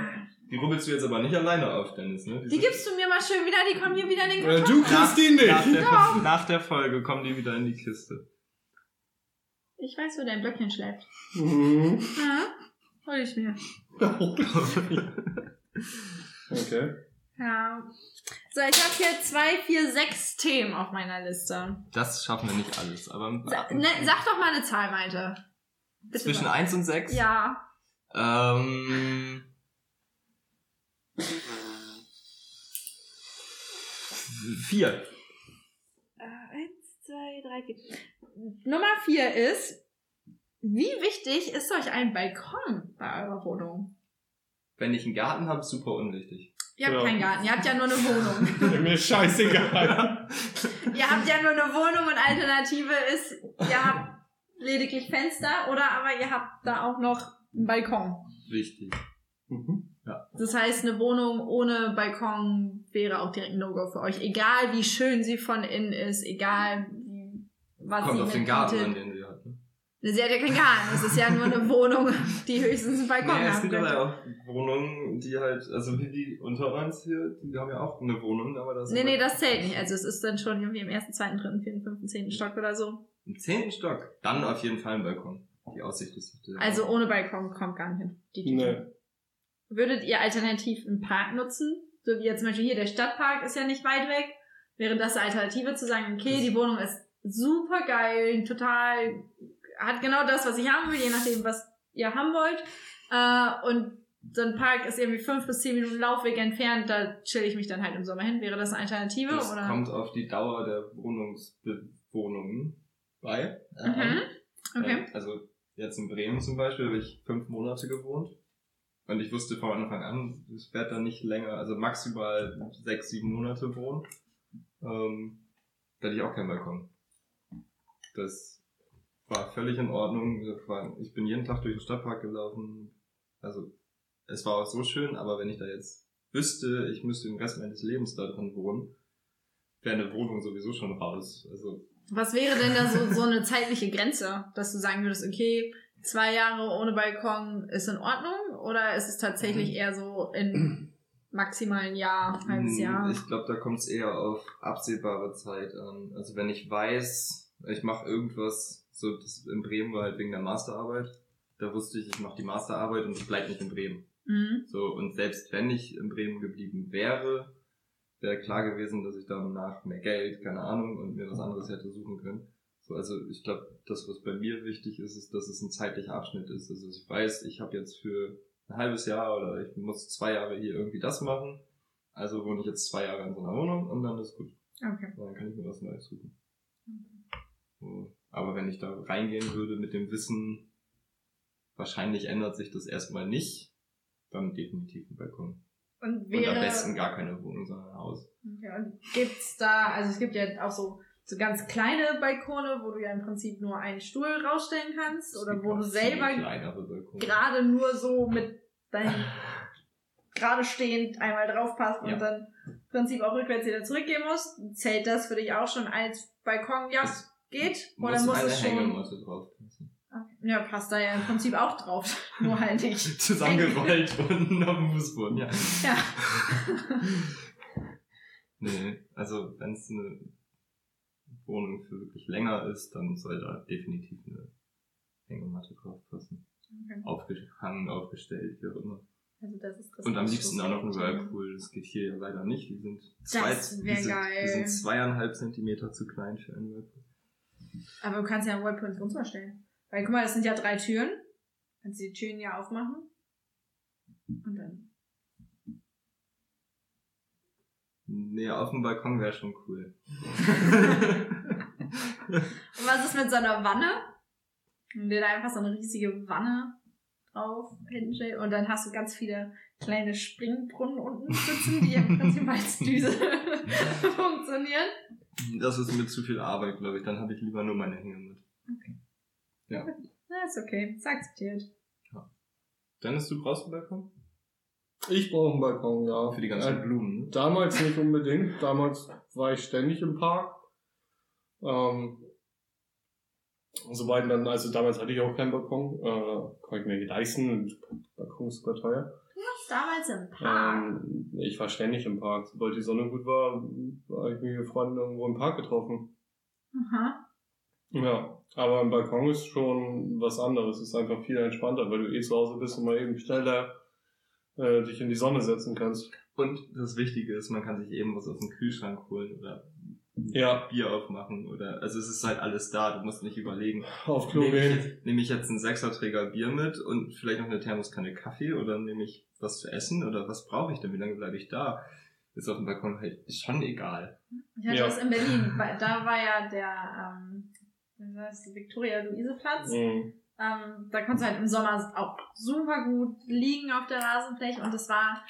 Die rubbelst du jetzt aber nicht alleine auf, Dennis, ne? Die gibst du mir mal schön wieder, die kommen hier wieder in den Äh, Karton. du kriegst die nach, nicht. der, nach der Folge kommen die wieder in die Kiste. Ich weiß, wo dein Blöckchen schläft. Mhm. Ja, hol ich mir. Okay. Ja. So, ich habe hier zwei, vier, sechs Themen auf meiner Liste. Das schaffen wir nicht alles, aber Sa ne, sag doch mal eine Zahl, Malte. Bitte zwischen sag. 1 und 6? Ja. Ähm. Vier. Äh, eins, zwei, drei, vier. Nummer vier ist, wie wichtig ist euch ein Balkon bei eurer Wohnung? Wenn ich einen Garten habe, super unwichtig. Ihr habt Ja. keinen Garten, ihr habt ja nur eine Wohnung. Mir scheißegal. ihr habt ja nur eine Wohnung und Alternative ist, ihr habt lediglich Fenster oder aber ihr habt da auch noch einen Balkon. Wichtig. Mhm. Das heißt, eine Wohnung ohne Balkon wäre auch direkt ein No-Go für euch. Egal wie schön sie von innen ist, egal wie, was Kommt sie auf den Garten an, den sie hat. Ne? Sie hat ja keinen Garten. Es ist ja nur eine Wohnung, die höchstens einen Balkon Nee, es haben gibt aber könnte. auch Wohnungen, die halt, also wie die unter uns hier, die haben ja auch eine Wohnung, aber das Nee, nee, das zählt nicht. Also es ist dann schon irgendwie im ersten, zweiten, dritten, vierten, fünften, zehnten Stock oder so. Im zehnten Stock. Dann auf jeden Fall ein Balkon. Die Aussicht ist Also ohne Balkon kommt gar nicht hin. Die Tüte. Nee. Würdet ihr alternativ einen Park nutzen? So wie jetzt zum Beispiel hier der Stadtpark ist ja nicht weit weg. Wäre das eine Alternative zu sagen, okay, die Wohnung ist super geil, total, hat genau das, was ich haben will, je nachdem, was ihr haben wollt. Äh, und so ein Park ist irgendwie fünf bis zehn Minuten Laufweg entfernt, da chill ich mich dann halt im Sommer hin. Wäre das eine Alternative? Das oder? kommt auf die Dauer der Wohnungsbewohnungen bei. Mhm. an. Okay. Äh, Also jetzt in Bremen zum Beispiel habe ich fünf Monate gewohnt. Und ich wusste von Anfang an, ich werde da nicht länger, also maximal sechs, sieben Monate wohnen. Ähm, da hatte ich auch keinen Balkon. Das war völlig in Ordnung. Ich bin jeden Tag durch den Stadtpark gelaufen. Also es war auch so schön, aber wenn ich da jetzt wüsste, ich müsste den Rest meines Lebens da drin wohnen, wäre eine Wohnung sowieso schon raus. Also Was wäre denn da so, so eine zeitliche Grenze, dass du sagen würdest, okay, zwei Jahre ohne Balkon ist in Ordnung? Oder ist es tatsächlich eher so in maximal ein Jahr, halbes Hm, Jahr? Ich glaube, da kommt es eher auf absehbare Zeit an. Also wenn ich weiß, ich mache irgendwas, so das in Bremen war halt wegen der Masterarbeit. Da wusste ich, ich mache die Masterarbeit und ich bleib nicht in Bremen. Mhm. So, und selbst wenn ich in Bremen geblieben wäre, wäre klar gewesen, dass ich danach mehr Geld, keine Ahnung, und mir was anderes hätte suchen können. So, also ich glaube, das, was bei mir wichtig ist, ist, dass es ein zeitlicher Abschnitt ist. Also ich weiß, ich habe jetzt für ein halbes Jahr oder ich muss zwei Jahre hier irgendwie das machen. Also wohne ich jetzt zwei Jahre in so einer Wohnung und dann ist gut. Okay. Dann kann ich mir was Neues suchen. So. Aber wenn ich da reingehen würde mit dem Wissen, wahrscheinlich ändert sich das erstmal nicht, dann definitiv ein Balkon. Und Und wäre. am besten gar keine Wohnung, sondern ein Haus. Okay, und gibt's da, also es gibt ja auch so, so ganz kleine Balkone, wo du ja im Prinzip nur einen Stuhl rausstellen kannst oder wo du selber gerade nur so mit deinem gerade stehend einmal draufpasst und Ja. dann im Prinzip auch rückwärts wieder zurückgehen musst. Zählt das für dich auch schon als Balkon? Ja, Es geht? Oder muss es schon? Ja, passt da ja im Prinzip auch drauf. Nur halt nicht. Zusammengerollt unten auf dem Fußboden, ja. Ja. nee, also wenn es eine Wohnung für wirklich länger ist, dann soll da definitiv eine Hängematte drauf passen. Okay. Aufgehangen, aufgestellt, wie auch immer. Also das ist das Und am liebsten auch noch ein. Whirlpool. Das geht hier ja leider nicht. Die sind, zwei, die sind. Die sind zweieinhalb Zentimeter zu klein für einen Whirlpool. Aber du kannst ja einen Whirlpool ins Wohnzimmer stellen. Weil guck mal, das sind ja drei Türen. Kannst du die Türen ja aufmachen. Und dann. Nee, auf dem Balkon wäre schon cool. Und was ist mit so einer Wanne? Und dir da einfach so eine riesige Wanne drauf hinstellt und dann hast du ganz viele kleine Springbrunnen unten sitzen, die im Prinzip als Düse funktionieren. das ist mir zu viel Arbeit, glaube ich. Dann habe ich lieber nur meine Hängematte. Na, ist okay. Ist akzeptiert. Dennis, du brauchst einen Balkon? Ich brauche einen Balkon, ja. Für die ganzen Äh, Blumen? Damals nicht unbedingt. Damals war ich ständig im Park. Ähm, Soweit dann, also damals hatte ich auch keinen Balkon, äh, konnte ich mir nicht leisten und Balkon ist super teuer. Du warst damals im Park. Ähm, ich war ständig im Park. Sobald die Sonne gut war, habe ich mich mit Freunden irgendwo im Park getroffen. Aha. Ja, aber ein Balkon ist schon was anderes. Es ist einfach viel entspannter, weil du eh zu Hause bist und mal eben schneller äh, dich in die Sonne setzen kannst. Und das Wichtige ist, man kann sich eben was aus dem Kühlschrank holen oder Ja, Bier aufmachen oder, also es ist halt alles da, du musst nicht überlegen, auf Klo nehme ich, gehen. jetzt, nehme ich jetzt einen Sechserträger Bier mit und vielleicht noch eine Thermoskanne Kaffee oder nehme ich was zu essen oder was brauche ich denn, wie lange bleibe ich da? Ist auf dem Balkon halt schon egal. Ich hatte Ja. das in Berlin. weil Da war ja der, ähm, Viktoria-Luise-Platz. Mhm. Ähm, da konntest du halt im Sommer auch super gut liegen auf der Rasenfläche und das war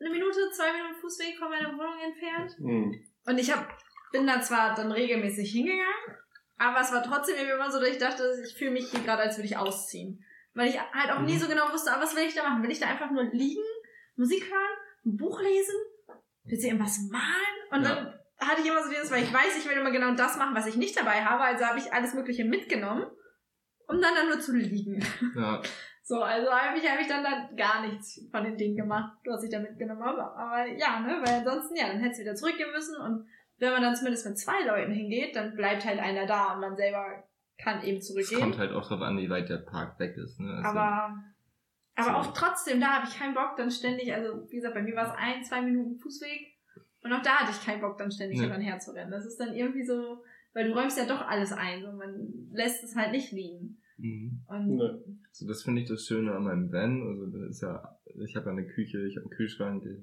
eine Minute, zwei Minuten Fußweg von meiner Wohnung entfernt. Mhm. Und ich hab, bin da zwar dann regelmäßig hingegangen, aber es war trotzdem irgendwie immer so, dass ich dachte, ich fühle mich hier gerade, als würde ich ausziehen. Weil ich halt auch nie Mhm. so genau wusste, ah, was will ich da machen? Will ich da einfach nur liegen, Musik hören, ein Buch lesen? Will sie irgendwas malen? Und Ja. dann hatte ich immer so dieses, weil ich weiß, ich will immer genau das machen, was ich nicht dabei habe, also habe ich alles Mögliche mitgenommen, um dann da nur zu liegen. Ja, So, also habe ich, dann da gar nichts von den Dingen gemacht, was ich da mitgenommen habe. Aber ja, ne, weil ansonsten, ja, dann hättest du wieder zurückgehen müssen und wenn man dann zumindest mit zwei Leuten hingeht, dann bleibt halt einer da und man selber kann eben es zurückgehen. kommt halt auch drauf an, wie weit der Park weg ist. Ne? Also, aber aber so. auch trotzdem, da habe ich keinen Bock, dann ständig, also wie gesagt, bei mir war es ein, zwei Minuten Fußweg und auch da hatte ich keinen Bock, dann ständig Nee. hin und her zu rennen. Das ist dann irgendwie so, weil du räumst ja doch alles ein und man lässt es halt nicht liegen. Mhm. Und Ne. So, das finde ich das Schöne an meinem Van. Also das ist ja, ich habe ja eine Küche, ich habe einen Kühlschrank, ich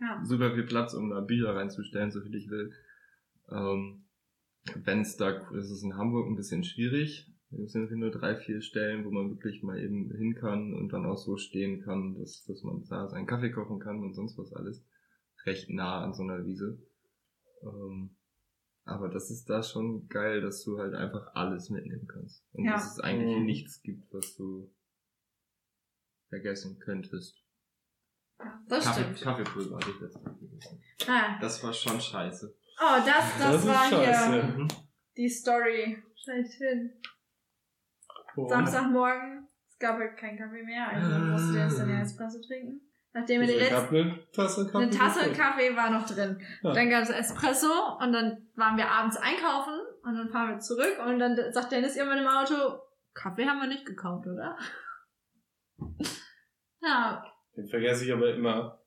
ja. super viel Platz, um da Bücher reinzustellen, so viel ich will. Ähm, Wenn es da, ist es in Hamburg ein bisschen schwierig. Es sind nur drei, vier Stellen, wo man wirklich mal eben hin kann und dann auch so stehen kann, dass, dass man da seinen Kaffee kochen kann und sonst was alles. Recht nah an so einer Wiese. Ähm, aber das ist da schon geil, dass du halt einfach alles mitnehmen kannst. Und Ja. dass es eigentlich Mhm. nichts gibt, was du vergessen könntest. ja, das Kaffee, stimmt. Kaffeepulver hatte ich letztens vergessen. Ah, Das war schon scheiße. Oh, das, das, Das war scheiße. hier Mhm. die Story. Schlechthin. Oh. Samstagmorgen, es gab halt keinen Kaffee mehr, also musste der jetzt dann Espresso trinken. Nachdem wir den Also ich letzten eine Tasse Kaffee. Eine Tasse. Kaffee war noch drin. Ja. Dann gab es Espresso und dann waren wir abends einkaufen und dann fahren wir zurück und dann sagt Dennis irgendwann im Auto, Kaffee haben wir nicht gekauft, oder? ja, Den vergesse ich aber immer.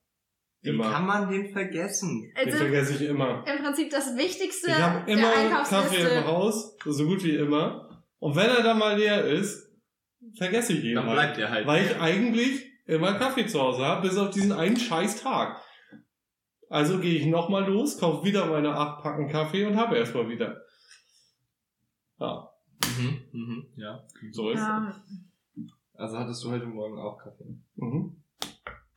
Wie Immer. kann man den vergessen? Den also vergesse ich immer. im Prinzip das Wichtigste Ich habe der immer Kaffee im Haus, so gut wie immer. Und wenn er dann mal leer ist, vergesse ich ihn Dann halt. bleibt er halt. Weil ich eigentlich immer Kaffee zu Hause habe, bis auf diesen einen scheiß Tag. Also gehe ich nochmal los, kaufe wieder meine acht Packen Kaffee und habe erstmal wieder. Ja, Mhm, mhm, ja. so ist Ja, Also hattest du heute Morgen auch Kaffee? es. Mhm.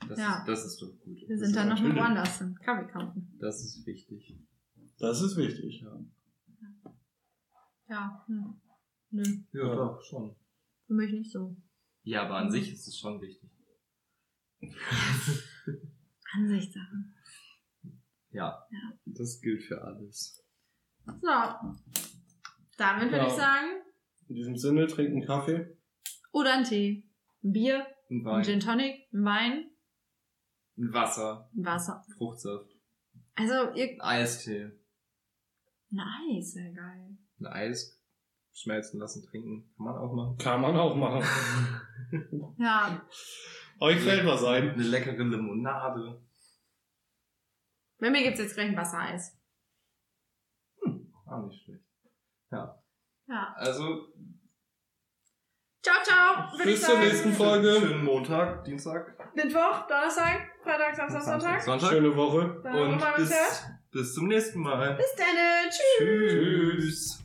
Das, Ja. ist, das ist doch gut. wir Das sind ist dann noch mal natürlich. woanders hin. Kaffee kaufen. Das ist wichtig. Das ist wichtig. Ja, Ja, hm. nö, ja, Ja. doch, schon. für mich nicht so. Ja, aber an sich ist es schon wichtig. Ansichtssachen. Ja. Ja. Das gilt für alles. So. Damit würde Ja. ich sagen, In diesem Sinne, trinken Kaffee. oder ein Tee, ein Bier, Ein ein Wein, Gin Tonic, ein Wein, ein Wasser, ein Wasser. Fruchtsaft, Also, ihr, ein Eistee, nice, sehr geil. ein Eis schmelzen lassen, trinken. Kann man auch machen. Kann man auch machen. Ja, Euch fällt was ein. Eine leckere Limonade. bei mir gibt's jetzt gleich ein Wassereis. Auch nicht schlecht. Ja. Ja. Also, Ciao, ciao. Bis ich zur sagen. nächsten Folge. schönen Montag, Dienstag, Mittwoch, Donnerstag, Freitag, Samstag, Sonntag. Sonntag. Schöne Woche. Dann Und nochmal bis, bis zum nächsten Mal. bis dann. Tschüss. Tschüss.